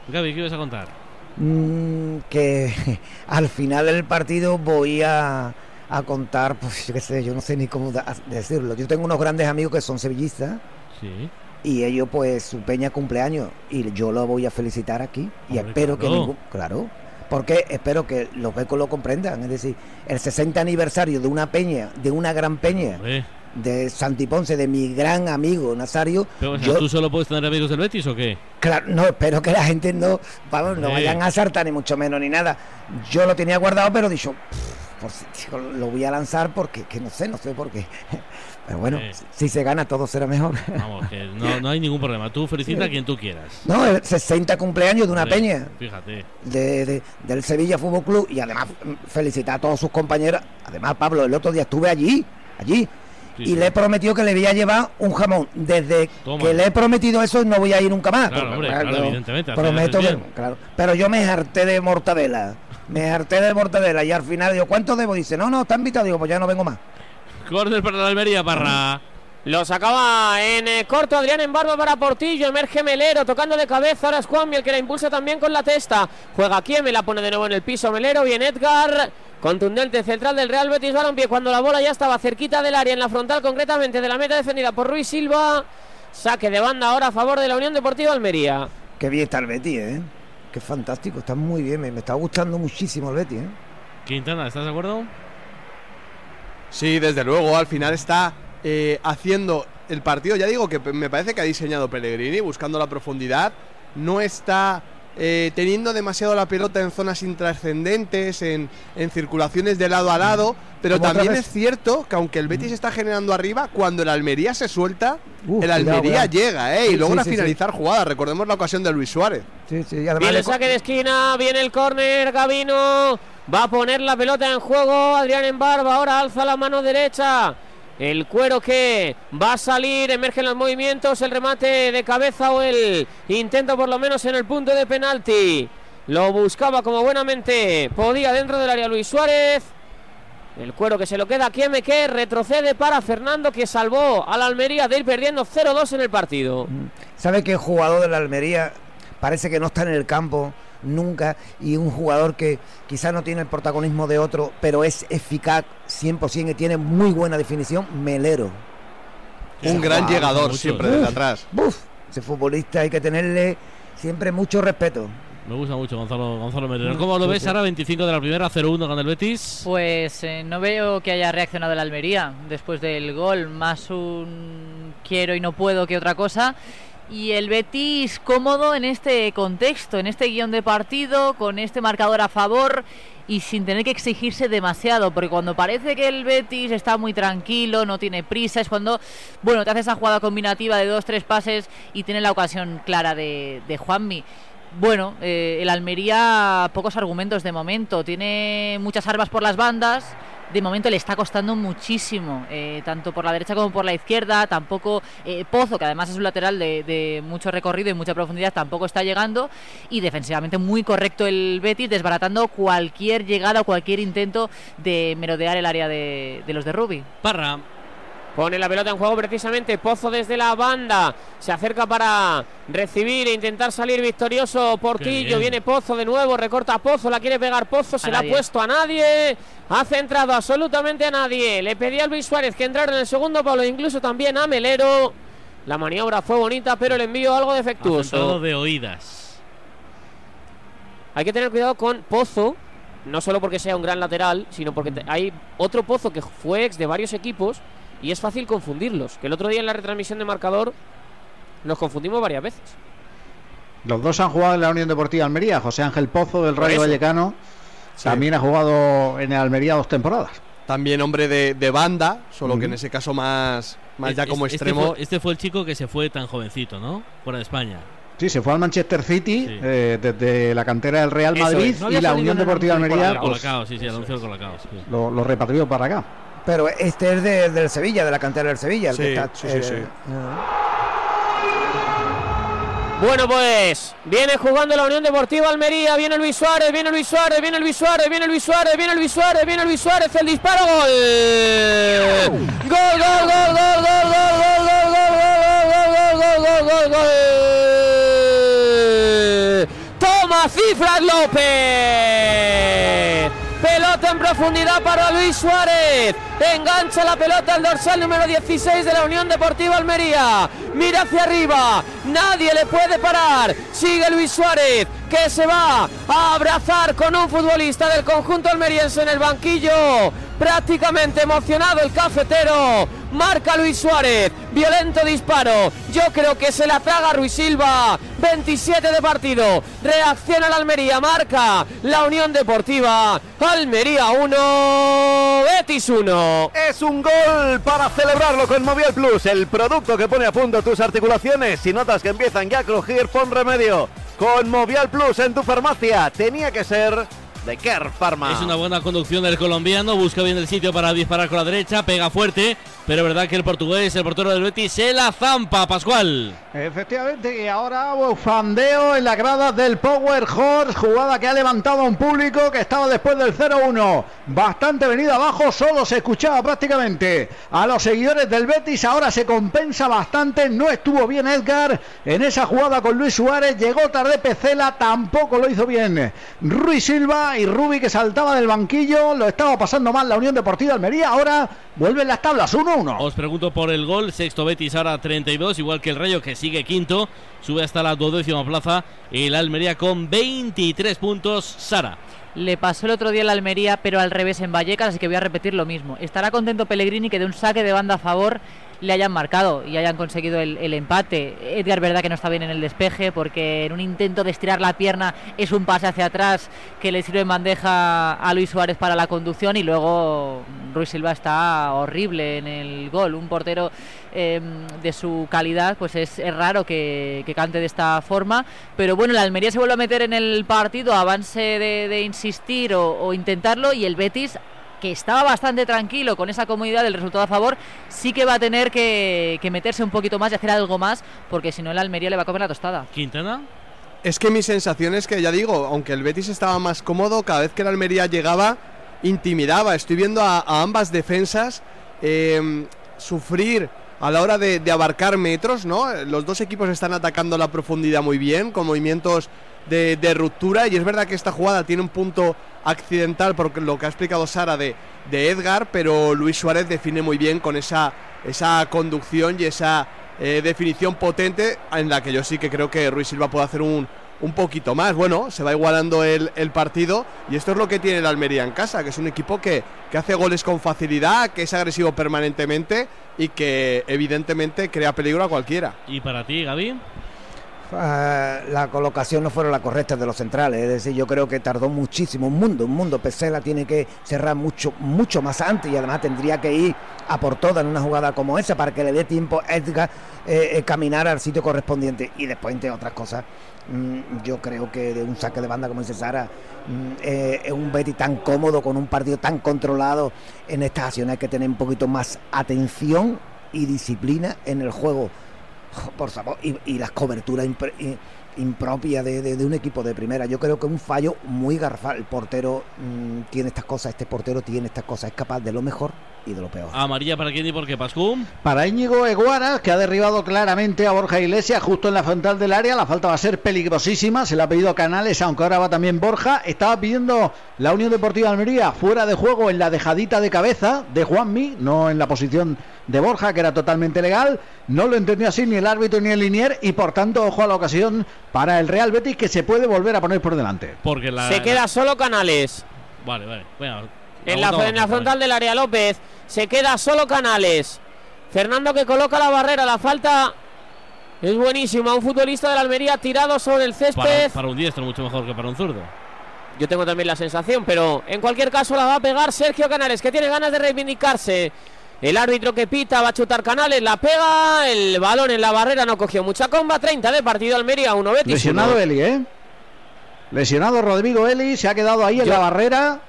Gaby, ¿qué ibas a contar? Mm, que al final del partido voy a, a contar, pues yo qué sé, yo no sé ni cómo da- decirlo. Yo tengo unos grandes amigos que son sevillistas Sí. y ellos pues su peña cumpleaños y yo lo voy a felicitar aquí y Hombre, espero que claro. ningún, claro, porque espero que los becos lo comprendan, es decir, el 60 aniversario de una peña, de una gran peña Hombre. de Santiponce, de mi gran amigo Nazario, Pero, o sea, yo ¿Tú solo puedes tener amigos del Betis o qué? Claro, no, espero que la gente no, vamos, no vayan a saltar ni mucho menos ni nada. Yo lo tenía guardado, pero he dicho, "Pff, por si- lo voy a lanzar porque que no sé, no sé por qué. Pero bueno, si se gana todo será mejor. Vamos, que no, no hay ningún problema. Tú felicita a quien tú quieras. No, el 60 cumpleaños de una peña. Fíjate. de, de- del Sevilla Fútbol Club y además mm, felicitar a todos sus compañeros. Además, Pablo, el otro día estuve allí, allí, Sí, y le he prometido que le voy a llevar un jamón. Desde Toma. que le he prometido eso, no voy a ir nunca más. Claro, hombre, evidentemente, Prometo que, claro. Pero yo me harté de mortadela. Me harté de mortadela y al final digo, ¿cuánto debo? Dice, no, no, está invitado. Digo, pues ya no vengo más. Córner para la Almería, Parra. Lo sacaba en eh, corto Adrián en barba para Portillo. Emerge Melero tocando de cabeza. Ahora es Juanmi el que la impulsa también con la testa. Juega me la pone de nuevo en el piso Melero. Bien Edgar. Contundente central del Real Betis Balompié cuando la bola ya estaba cerquita del área en la frontal concretamente de la meta defendida por Ruiz Silva. Saque de banda ahora a favor de la Unión Deportiva Almería. Qué bien está el Betis, ¿eh? Qué fantástico, está muy bien. Me, me está gustando muchísimo el Betis, ¿eh? Quintana, ¿estás de acuerdo? Sí, desde luego, al final está eh, haciendo el partido, ya digo que me parece que ha diseñado Pellegrini, buscando la profundidad, no está eh, teniendo demasiado la pelota en zonas intrascendentes, en, en circulaciones de lado a lado, pero también es cierto que aunque el Betis está generando arriba, cuando el Almería se suelta, Uf, el Almería cuidado. llega, ¿eh? Y Sí, logra sí, sí, finalizar jugada, recordemos la ocasión de Luis Suárez. Sí, sí, y además Viene el saque de esquina, viene el córner, Gavino va a poner la pelota en juego, Adrián en barba, ahora alza la mano derecha. El cuero que va a salir, emergen los movimientos, el remate de cabeza o el intento por lo menos en el punto de penalti. Lo buscaba como buenamente podía dentro del área Luis Suárez. El cuero que se lo queda a que retrocede para Fernando que salvó a la Almería de ir perdiendo 0-2 en el partido. ¿Sabe que el jugador de la Almería parece que no está en el campo nunca y un jugador que quizás no tiene el protagonismo de otro, pero es eficaz 100% y tiene muy buena definición? Melero. Un gran jugador, llegador mucho. siempre desde atrás. Uf, ese futbolista hay que tenerle siempre mucho respeto. Me gusta mucho Gonzalo, Gonzalo Melero. ¿Cómo lo ves ahora? 25 de la primera, 0-1 con el Betis. Pues eh, no veo que haya reaccionado el Almería después del gol, más un quiero y no puedo que otra cosa. Y el Betis cómodo en este contexto, en este guion de partido, con este marcador a favor y sin tener que exigirse demasiado, porque cuando parece que el Betis está muy tranquilo, no tiene prisa, es cuando, bueno, te hace esa jugada combinativa de dos, tres pases y tiene la ocasión clara de, de Juanmi. Bueno, eh, el Almería pocos argumentos de momento, tiene muchas armas por las bandas, de momento le está costando muchísimo, eh, tanto por la derecha como por la izquierda, tampoco eh, Pozo, que además es un lateral de, de mucho recorrido y mucha profundidad, tampoco está llegando, y defensivamente muy correcto el Betis, desbaratando cualquier llegada o cualquier intento de merodear el área de, los de Rubi. Parra. Pone la pelota en juego precisamente Pozo desde la banda. Se acerca para recibir e intentar salir victorioso Portillo. Viene Pozo de nuevo, recorta Pozo, la quiere pegar Pozo, se A la ha puesto a nadie. Ha centrado absolutamente a nadie. Le pedía a Luis Suárez que entrara en el segundo palo, incluso también a Melero. La maniobra fue bonita, pero el envío algo defectuoso. de oídas. Hay que tener cuidado con Pozo, no solo porque sea un gran lateral, sino porque hay otro Pozo que fue ex de varios equipos y es fácil confundirlos. Que el otro día en la retransmisión de marcador nos confundimos varias veces. Los dos han jugado en la Unión Deportiva Almería. José Ángel Pozo del Rayo. Vallecano también ha jugado en el Almería dos temporadas. También hombre de, de banda, solo que en ese caso más, más ya como este extremo. fue- Este fue, el chico que se fue tan jovencito, ¿no? Fuera de España. Sí, se fue al Manchester City Sí. eh, desde la cantera del Real Eso Madrid es. No había y la Unión Deportiva Almería Colacao, pues, Colacao, sí, sí, Colacao. lo, lo repatrió para acá. Pero este es de- del Sevilla, de la cantera del Sevilla. el que Sí, está, sí, sí, sí. Bueno, pues viene jugando la Unión Deportiva Almería. Viene Luis Suárez, viene Luis Suárez, viene Luis Suárez, viene Luis Suárez, viene Luis Suárez, viene Luis Suárez. El disparo, gol. Gol, gol, gol, gol, gol, gol, gol, gol, gol, gol, gol, gol, gol, gol, gol. Toma cifras López. Profundidad para Luis Suárez. Engancha la pelota al dorsal número 16 de la Unión Deportiva Almería. Mira hacia arriba. Nadie le puede parar. Sigue Luis Suárez que se va a abrazar con un futbolista del conjunto almeriense en el banquillo. Prácticamente emocionado el cafetero. Marca Luis Suárez. Violento disparo. Yo creo que se la traga Ruiz Silva. 27 de partido. Reacciona la Almería, marca la Unión Deportiva. Almería 1, Betis 1. Es un gol para celebrarlo con Movial Plus, el producto que pone a punto tus articulaciones. Si notas que empiezan ya a crujir, pon remedio. Con Movial Plus en tu farmacia. Tenía que ser de Kerr Pharma. Es una buena conducción del colombiano, busca bien el sitio para disparar con la derecha, pega fuerte, pero es verdad que el portugués, el portero del Betis, se la zampa, Pascual. Efectivamente, y ahora bufandeo en la grada del Power Horse, jugada que ha levantado a un público que estaba después del 0-1, bastante venido abajo, solo se escuchaba prácticamente a los seguidores del Betis, ahora se compensa bastante, no estuvo bien Edgar en esa jugada con Luis Suárez, llegó tarde Pecela, tampoco lo hizo bien Ruiz Silva y Rubi que saltaba del banquillo, lo estaba pasando mal la Unión Deportiva Almería, ahora vuelven las tablas 1-1. Os pregunto por el gol, sexto Betis ahora 32, igual que el Rayo que sigue quinto, sube hasta la duodécima plaza el Almería con 23 puntos, Sara. Le pasó el otro día la Almería, pero al revés en Vallecas, así que voy a repetir lo mismo. Estará contento Pellegrini que de un saque de banda a favor le hayan marcado y hayan conseguido el, empate. Edgar, verdad que no está bien en el despeje porque en un intento de estirar la pierna es un pase hacia atrás que le sirve en bandeja a Luis Suárez para la conducción y luego Ruiz Silva está horrible en el gol. Un portero eh, de su calidad, pues es, raro que, que, cante de esta forma. Pero bueno, la Almería se vuelve a meter en el partido, avance de, de insistir o, o intentarlo y el Betis que estaba bastante tranquilo con esa comodidad del resultado a favor, sí que va a tener que, que, meterse un poquito más y hacer algo más, porque si no el Almería le va a comer la tostada. ¿Quintana? Es que mi sensación es que, ya digo, aunque el Betis estaba más cómodo, cada vez que el Almería llegaba, intimidaba. Estoy viendo a, a ambas defensas eh, sufrir a la hora de, de, abarcar metros, ¿no? Los dos equipos están atacando la profundidad muy bien, con movimientos de, ruptura, y es verdad que esta jugada tiene un punto accidental por lo que ha explicado Sara de, de Edgar, pero Luis Suárez define muy bien con esa, esa conducción y esa eh, definición potente en la que yo sí que creo que Ruiz Silva puede hacer un, un poquito más. Bueno, se va igualando el, el, partido y esto es lo que tiene el Almería en casa, que es un equipo que, que hace goles con facilidad, que es agresivo permanentemente y que evidentemente crea peligro a cualquiera. ¿Y para ti, Gaby? Uh, la colocación no fueron la correcta de los centrales, es decir, yo creo que tardó muchísimo, un mundo, un mundo, Pesela tiene que cerrar mucho, mucho más antes y además tendría que ir a por todas en una jugada como esa para que le dé tiempo a Edgar eh, eh, caminar al sitio correspondiente. Y después entre otras cosas mm, yo creo que de un saque de banda como dice Sara mm, eh, es un Betty tan cómodo con un partido tan controlado en estas acciones hay que tener un poquito más atención y disciplina en el juego por favor, y, las coberturas impropias de, un equipo de primera. Yo creo que un fallo muy garrafal. El portero mmm, tiene estas cosas, este portero tiene estas cosas, es capaz de lo mejor y de lo peor. Amarilla para quién y por qué, Pascu. Para Íñigo Eguara, que ha derribado claramente a Borja Iglesias justo en la frontal del área. La falta va a ser peligrosísima. Se le ha pedido Canales, aunque ahora va también Borja. Estaba pidiendo la Unión Deportiva Almería fuera de juego en la dejadita de cabeza de Juanmi, no en la posición de Borja, que era totalmente legal. No lo entendió así ni el árbitro ni el linier y por tanto, ojo a la ocasión para el Real Betis que se puede volver a poner por delante. Porque la, se queda solo Canales. Vale, vale. Bueno, en la, en la frontal del área López se queda solo Canales. Fernando que coloca la barrera, la falta es buenísima. Un futbolista de la Almería tirado sobre el césped. Para, para un diestro mucho mejor que para un zurdo. Yo tengo también la sensación, pero en cualquier caso la va a pegar Sergio Canales, que tiene ganas de reivindicarse. El árbitro que pita va a chutar Canales, la pega, el balón en la barrera no cogió mucha comba, 30 de partido Almería, 1 Betis. Lesionado uno. Eli, ¿eh? Lesionado Rodrigo Eli, se ha quedado ahí Yo, en la barrera.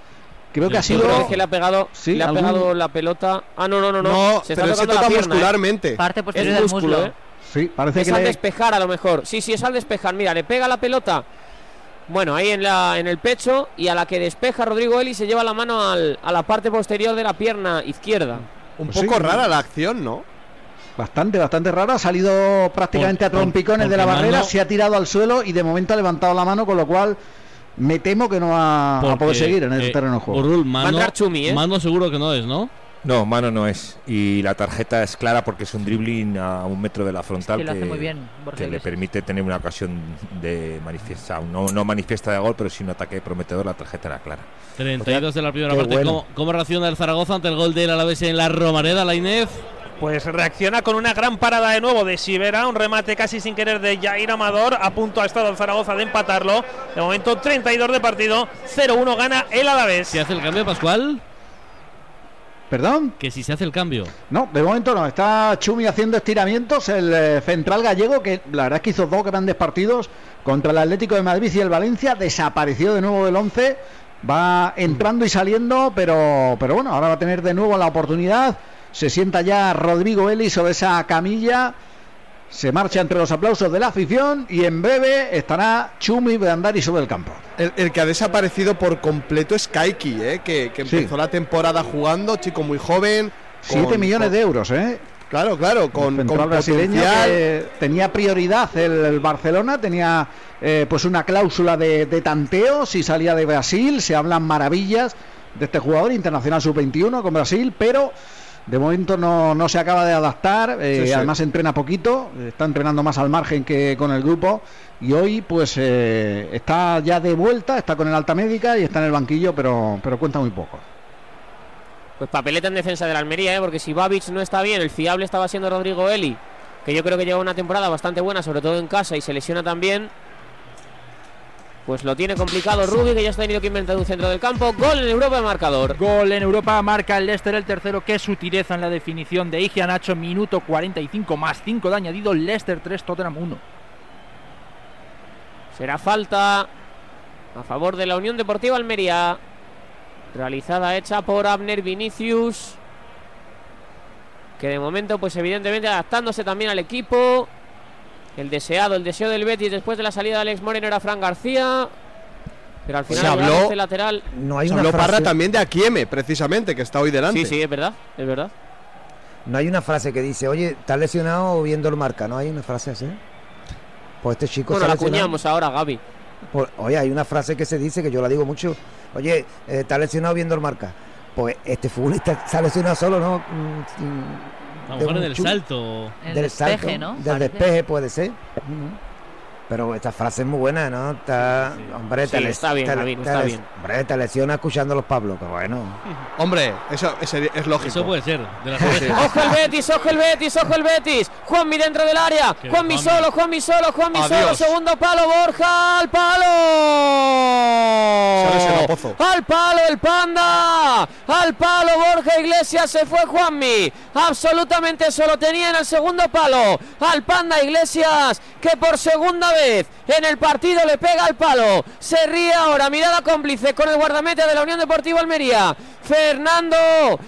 Creo que ha sido. Creo que le ha pegado, sí, le ha algún... pegado la pelota. Ah, no, no, no, no. no se pero se toca muscularmente. ¿eh? Parte posterior del músculo, muslo, ¿eh? Sí, parece es que al le... despejar a lo mejor. Sí, sí, es al despejar. Mira, le pega la pelota. Bueno, ahí en, la, en el pecho y a la que despeja Rodrigo Eli se lleva la mano al, a la parte posterior de la pierna izquierda. Un pues poco sí, rara la acción, ¿no? Bastante, bastante rara. Ha salido prácticamente por, a trompicones por, de la barrera, mano... se ha tirado al suelo y de momento ha levantado la mano, con lo cual me temo que no va Porque, a poder seguir en el eh, terreno de juego. Urul, mano, Chumi, ¿eh? mano seguro que no es, ¿no? No, mano no es. Y la tarjeta es clara porque es un dribbling a un metro de la frontal es que, que, bien, que le permite tener una ocasión de manifiesta, no, no manifiesta de gol, pero sí un ataque prometedor. La tarjeta era clara. 32 de la primera parte. Bueno. ¿Cómo, ¿Cómo, reacciona el Zaragoza ante el gol del Alavés en la Romareda, la Inés? Pues reacciona con una gran parada de nuevo de Sivera, un remate casi sin querer de Jair Amador, a punto ha estado el Zaragoza de empatarlo. De momento 32 de partido, 0-1 gana el Alavés. ¿Se hace el cambio, Pascual? ¿Perdón? Que si se hace el cambio. No, de momento no. Está Chumi haciendo estiramientos. El eh, central gallego, que la verdad es que hizo dos grandes partidos contra el Atlético de Madrid y el Valencia, desapareció de nuevo del 11. Va entrando y saliendo, pero, pero bueno, ahora va a tener de nuevo la oportunidad. Se sienta ya Rodrigo Eli sobre esa camilla. Se marcha entre los aplausos de la afición y en breve estará Chumi Beandari sobre el campo. El, el que ha desaparecido por completo es Kaiki, ¿eh? que, que Sí. empezó la temporada jugando, chico muy joven. 7 con- millones con- de euros, ¿eh? Claro, claro, con, con brasileño que tenía prioridad el, el Barcelona, tenía eh, pues una cláusula de, de tanteo si salía de Brasil, se hablan maravillas de este jugador internacional sub-21 con Brasil, pero de momento no, no se acaba de adaptar, eh, Sí, sí. además entrena poquito, está entrenando más al margen que con el grupo y hoy pues eh, está ya de vuelta, está con el alta médica y está en el banquillo, pero, pero cuenta muy poco. Pues papeleta en defensa de la Almería, ¿eh? porque si Babic no está bien, el fiable estaba siendo Rodrigo Eli, que yo creo que lleva una temporada bastante buena, sobre todo en casa, y se lesiona también. Pues lo tiene complicado Rubi, que ya está tenido que inventar un centro del campo. Gol en Europa de marcador. Gol en Europa, marca el Leicester el tercero. Qué sutileza en la definición de Ige Nacho, minuto 45 más 5 de añadido. Leicester 3, Tottenham 1. Será falta a favor de la Unión Deportiva Almería. Realizada hecha por Abner Vinicius. Que de momento, pues evidentemente adaptándose también al equipo. El deseado, el deseo del Betis después de la salida de Alex Moreno era Fran García. Pero al final Se habló- este lateral. No hay Se una habló frase- Parra también de Akieme, precisamente, que está hoy delante. Sí, sí, es verdad, es verdad. No hay una frase que dice, oye, ¿estás lesionado viendo el marca? ¿No hay una frase así? Pues este chico Bueno, está la acuñamos ahora, Gaby. Pues, oye, hay una frase que se dice que yo la digo mucho. Oye, eh, está lesionado viendo el marca. Pues este futbolista se ha lesionado solo, ¿no? Mm, mm, A lo de mejor un en el chu- salto. El del despeje, salto, ¿no? Del despeje puede ser. Ujú. Pero esta frase es muy buena, ¿no? Está, hombre, Sí, te les- está bien, te- está bien. Hombre, te lesiona escuchando a los Pablos, que bueno. Hombre, eso, ese es lógico. Eso puede ser. De las Sí, sí. Ojo el Betis, ojo el Betis, ojo el Betis. Juanmi dentro del área. Juanmi solo, Juanmi solo, Juanmi solo. Segundo palo, Borja al palo. Pozo. Al palo el panda. Al palo Borja Iglesias se fue Juanmi. Absolutamente solo tenía en el segundo palo. Al panda Iglesias que por segunda en el partido le pega al palo. Se ríe ahora, mirada cómplice con el guardameta de la Unión Deportiva Almería. Fernando,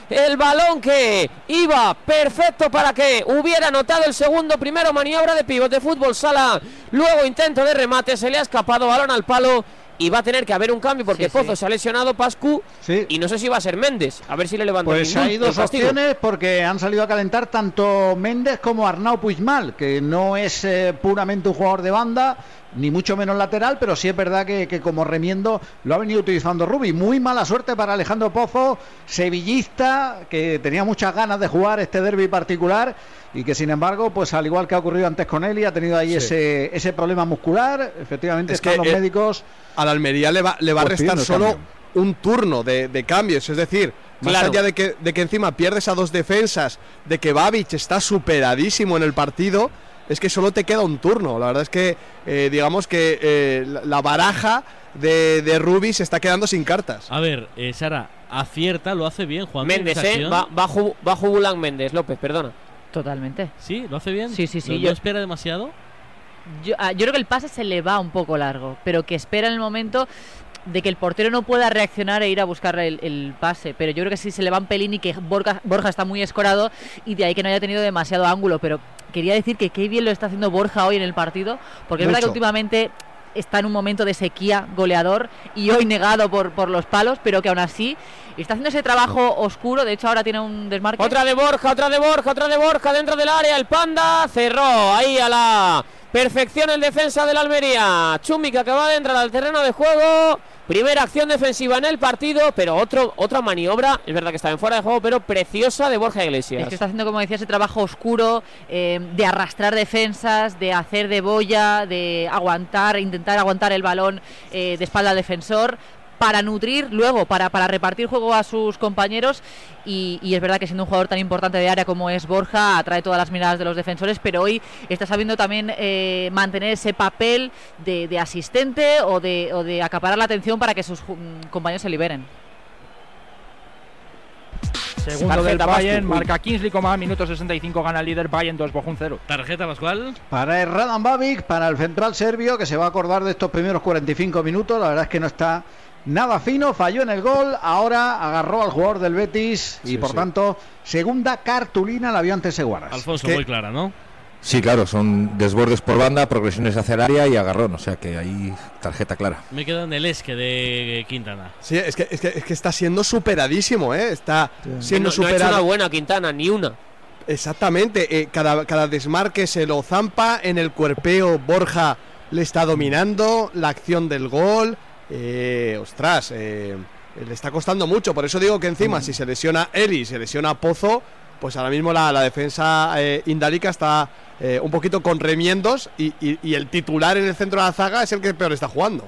el balón que iba perfecto para que hubiera anotado el segundo. Primero maniobra de pívot de fútbol sala, luego intento de remate, se le ha escapado balón al palo y va a tener que haber un cambio porque Sí, sí. Pozo se ha lesionado, Pascu, Sí. y no sé si va a ser Méndez. A ver si le levanta el Pues hay dos opciones porque han salido a calentar tanto Méndez como Arnau Puigmal, que no es eh, puramente un jugador de banda, ni mucho menos lateral, pero sí es verdad que, que como remiendo lo ha venido utilizando Rubi. Muy mala suerte para Alejandro Pozo, sevillista, que tenía muchas ganas de jugar este derby particular y que sin embargo, pues al igual que ha ocurrido antes con él, y ha tenido ahí Sí. ese, ese problema muscular. Efectivamente, Es están que, los médicos. Al Almería le va, le va a restar solo cambio. un turno de, de cambios. Es decir, más allá de que, de que encima pierdes a dos defensas, de que Babic está superadísimo en el partido, es que solo te queda un turno. La verdad es que, eh, digamos que eh, la, baraja de, de Rubi se está quedando sin cartas. A ver, eh, Sara, acierta, lo hace bien, Juan. Méndez, ¿eh? Va, va, Ju- va Méndez, López, perdona. Totalmente. ¿Sí? ¿Lo hace bien? Sí, sí, sí, ¿No, yo- no espera demasiado? Yo, ah, yo creo que el pase se le va un poco largo, pero que espera en el momento de que el portero no pueda reaccionar e ir a buscar el, el pase. Pero yo creo que sí se le va un pelín y que Borja, Borja está muy escorado y de ahí que no haya tenido demasiado ángulo. Pero quería decir que qué bien lo está haciendo Borja hoy en el partido, porque es verdad que últimamente está en un momento de sequía goleador y hoy negado por, por los palos, pero que aún así está haciendo ese trabajo oscuro. De hecho, ahora tiene un desmarque. Otra de Borja, otra de Borja, otra de Borja dentro del área. El Panda cerró ahí a la perfección el defensa de la Almería. Chumi que acaba de entrar al terreno de juego. Primera acción defensiva en el partido, pero otro, otra maniobra, es verdad que estaba en fuera de juego, pero preciosa de Borja Iglesias. Es está haciendo, como decía, ese trabajo oscuro eh, de arrastrar defensas, de hacer de boya, de aguantar, intentar aguantar el balón eh, de espalda al defensor para nutrir luego, para, para repartir juego a sus compañeros. Y, y es verdad que siendo un jugador tan importante de área como es Borja, atrae todas las miradas de los defensores, pero hoy está sabiendo también eh, mantener ese papel de, de asistente o de, o de acaparar la atención para que sus mm, compañeros se liberen. Segundo del Tarjeta, Bayern, Vasco. Uy. marca Kingsley Coman, minuto 65, gana el líder Bayern 2 Bochum 0. Tarjeta Pascual. Para el Radan Babic, para el central serbio, que se va a acordar de estos primeros 45 minutos. La verdad es que no está nada fino, falló en el gol. Ahora agarró al jugador del Betis y Sí, por sí. tanto, segunda cartulina la vio ante Seguaras. Alfonso, muy clara, ¿no? Sí, claro, son desbordes por banda, progresiones hacia el área y agarrón, o sea que ahí tarjeta clara. Me quedo en el esque de Quintana. Sí, es que, es que, es que está siendo superadísimo, ¿eh? Está siendo no, no ha hecho superado. una buena Quintana, ni una. Exactamente, eh, cada, cada desmarque se lo zampa, en el cuerpeo Borja le está dominando, la acción del gol, eh, ostras, eh, le está costando mucho, por eso digo que encima si se lesiona Eli, se lesiona Pozo, pues ahora mismo la, la defensa eh, indálica está eh, un poquito con remiendos y, y- y el titular en el centro de la zaga es el que peor está jugando.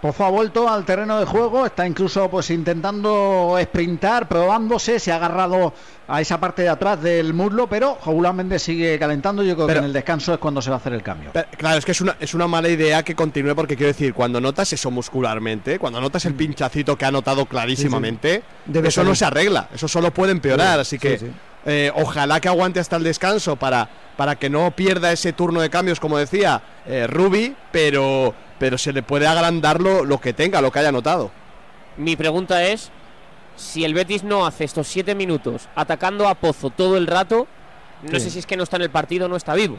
Pozo ha vuelto al terreno de juego, está incluso pues intentando sprintar, probándose, se ha agarrado a esa parte de atrás del muslo, pero Joulán Méndez sigue calentando. Yo creo Pero- que en el descanso es cuando se va a hacer el cambio. Pero, claro, es que es una, es una mala idea que continúe porque quiero decir, cuando notas eso muscularmente, cuando notas el pinchacito que ha notado clarísimamente, Debe eso no salir. se arregla, eso solo puede empeorar, Sí, así que sí, sí. eh, ojalá que aguante hasta el descanso para, para que no pierda ese turno de cambios, como decía eh, Ruby, pero, pero se le puede agrandar lo, lo que tenga, lo que haya notado. Mi pregunta es, si el Betis no hace estos siete minutos atacando a Pozo todo el rato, no Sí. sé si es que no está en el partido o no está vivo.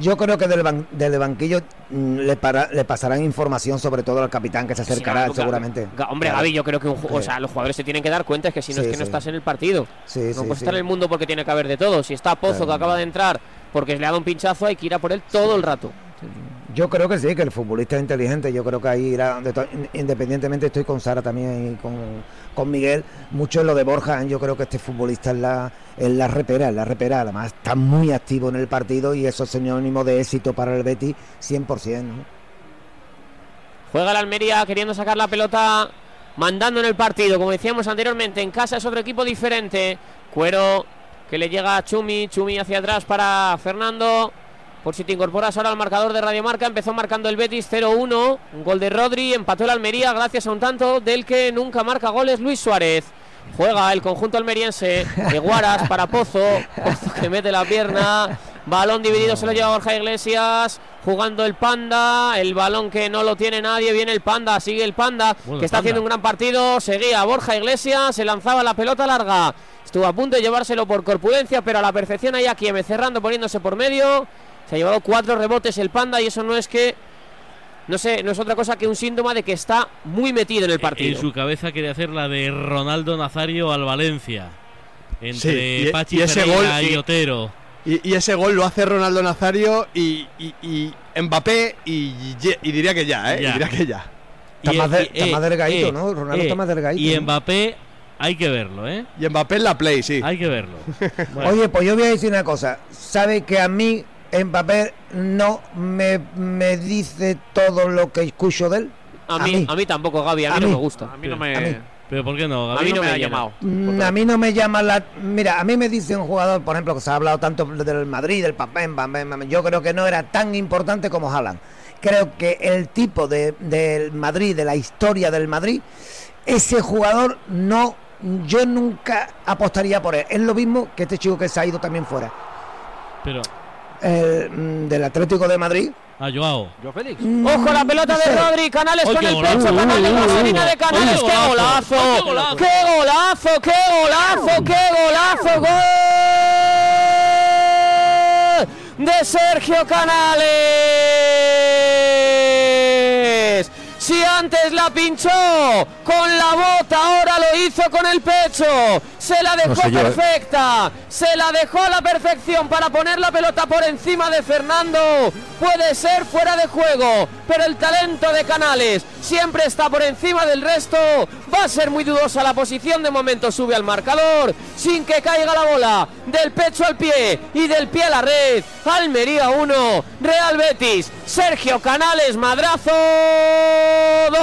Yo creo que del, ban- del banquillo mm, le, para- le pasarán información sobre todo al capitán que se acercará claro. seguramente. Hombre, Claro. Gaby, yo creo que un o sea, los jugadores se tienen que dar cuenta es que si no Sí, es que no estás en el partido. Sí, no sí, puedes sí. estar en el mundo porque tiene que haber de todo. Si está Pozo Claro. que acaba de entrar porque le ha dado un pinchazo, hay que ir a por él todo el rato. Yo creo que sí, que el futbolista es inteligente. Yo creo que ahí irá. Independientemente, estoy con Sara también y con, con Miguel. Mucho en lo de Borja. ¿eh? Yo creo que este futbolista es la, es la repera, es la repera. Además, está muy activo en el partido y eso es sinónimo de éxito para el Betis 100%. ¿no? Juega el Almería queriendo sacar la pelota, mandando en el partido. Como decíamos anteriormente, en casa es otro equipo diferente. Cuero que le llega a Chumi, Chumi hacia atrás para Fernando. Por si te incorporas ahora al marcador de Radio Marca, empezó marcando el Betis 0-1. Un gol de Rodri, empató el Almería gracias a un tanto del que nunca marca goles Luis Suárez. Juega el conjunto almeriense de Guaras para Pozo. Pozo que mete la pierna. Balón dividido se lo lleva Borja Iglesias. Jugando el Panda. El balón que no lo tiene nadie. Viene el Panda. Sigue el Panda. Bueno, que está Panda. haciendo un gran partido. Seguía Borja Iglesias. Se lanzaba la pelota larga. Estuvo a punto de llevárselo por corpulencia. Pero a la perfección ahí aquí cerrando, poniéndose por medio. Se ha llevado cuatro rebotes el Panda. Y eso no es que. No sé, no es otra cosa que un síntoma de que está muy metido en el En partido. su cabeza quería hacer la de Ronaldo Nazario al Valencia. Entre Sí, y- Pachi y ese gol, y sí. Otero. Y, y ese gol lo hace Ronaldo Nazario y, y- y Mbappé y, diría que ya, ¿eh? Ya. Y diría que ya. Está Y- más de- y- está más delgadito, eh, ¿no? Ronaldo eh, está más delgadito. Y. Mbappé, hay que verlo, ¿eh? Y Mbappé en la play, sí. Hay que verlo. Bueno, Oye, pues yo voy a decir una cosa. Sabe que a mí Mbappé no me, me dice todo lo que escucho de él. A mí, a mí tampoco, Gaby, a mí A no me gusta. A mí no me. A mí. Pero ¿por qué no? A Gaby? mí no me ha llamado. Mm, A mí no me llama la. Mira, a mí me dice un jugador, por ejemplo, que se ha hablado tanto del Madrid, del papel, yo creo que no era tan importante como Haaland. Creo que el tipo de, del Madrid, de la historia del Madrid, ese jugador no. Yo nunca apostaría por él. Es lo mismo que este chico que se ha ido también fuera. Pero, Mm, del Atlético de Madrid. ah, Joao. Yo Félix. Ojo la pelota de Rodri, Canales ¡Ay, con el golazo! pecho, Canales, vaselina de Canales, ¡Ay, qué golazo, qué golazo! qué golazo, qué golazo, qué golazo, gol de Sergio Canales. Si antes la pinchó con la bota, ahora lo hizo con el pecho. Se la dejó No sé yo, ¿eh? perfecta. Se la dejó a la perfección para poner la pelota por encima de Fernando. Puede ser fuera de juego, pero el talento de Canales siempre está por encima del resto. Va a ser muy dudosa la posición. De momento sube al marcador sin que caiga la bola. Del pecho al pie y del pie a la red. Almería 1, Real Betis. Sergio Canales, madrazo 2.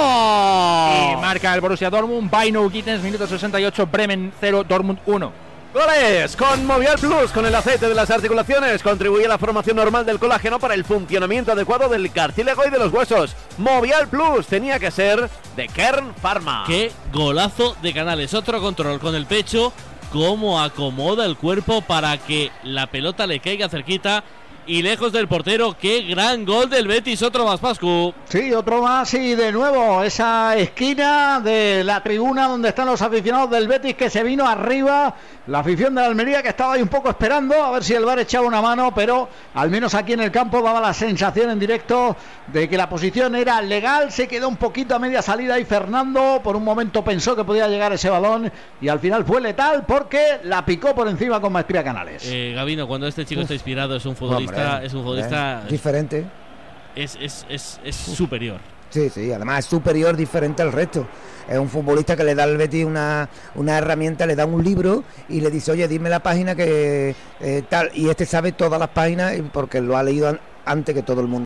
Y marca el Borussia Dortmund, Baino Gittens, minuto 68, Bremen 0, Dortmund 1. Goles con Movial Plus, con el aceite de las articulaciones, contribuye a la formación normal del colágeno para el funcionamiento adecuado del cartílago y de los huesos. Movial Plus tenía que ser de Kern Pharma. Qué golazo de Canales. Otro control con el pecho. Cómo acomoda el cuerpo para que la pelota le caiga cerquita y lejos del portero. Qué gran gol del Betis. Otro más, Pascu. Sí, otro más y de nuevo esa esquina de la tribuna donde están los aficionados del Betis que se vino arriba. La afición de la Almería que estaba ahí un poco esperando a ver si el VAR echaba una mano, pero al menos aquí en el campo daba la sensación en directo de que la posición era legal. Se quedó un poquito a media salida y Fernando por un momento pensó que podía llegar ese balón y al final fue letal porque la picó por encima con maestría Canales. Eh, Gabino, cuando este chico está inspirado, es un futbolista. Hombre, es un futbolista. eh, diferente. Es, es, es, es superior. Sí, sí, además es superior, diferente al resto. Es un futbolista que le da al Betis una, una herramienta, le da un libro y le dice, oye, dime la página que eh, tal. Y este sabe todas las páginas porque lo ha leído an- antes que todo el mundo.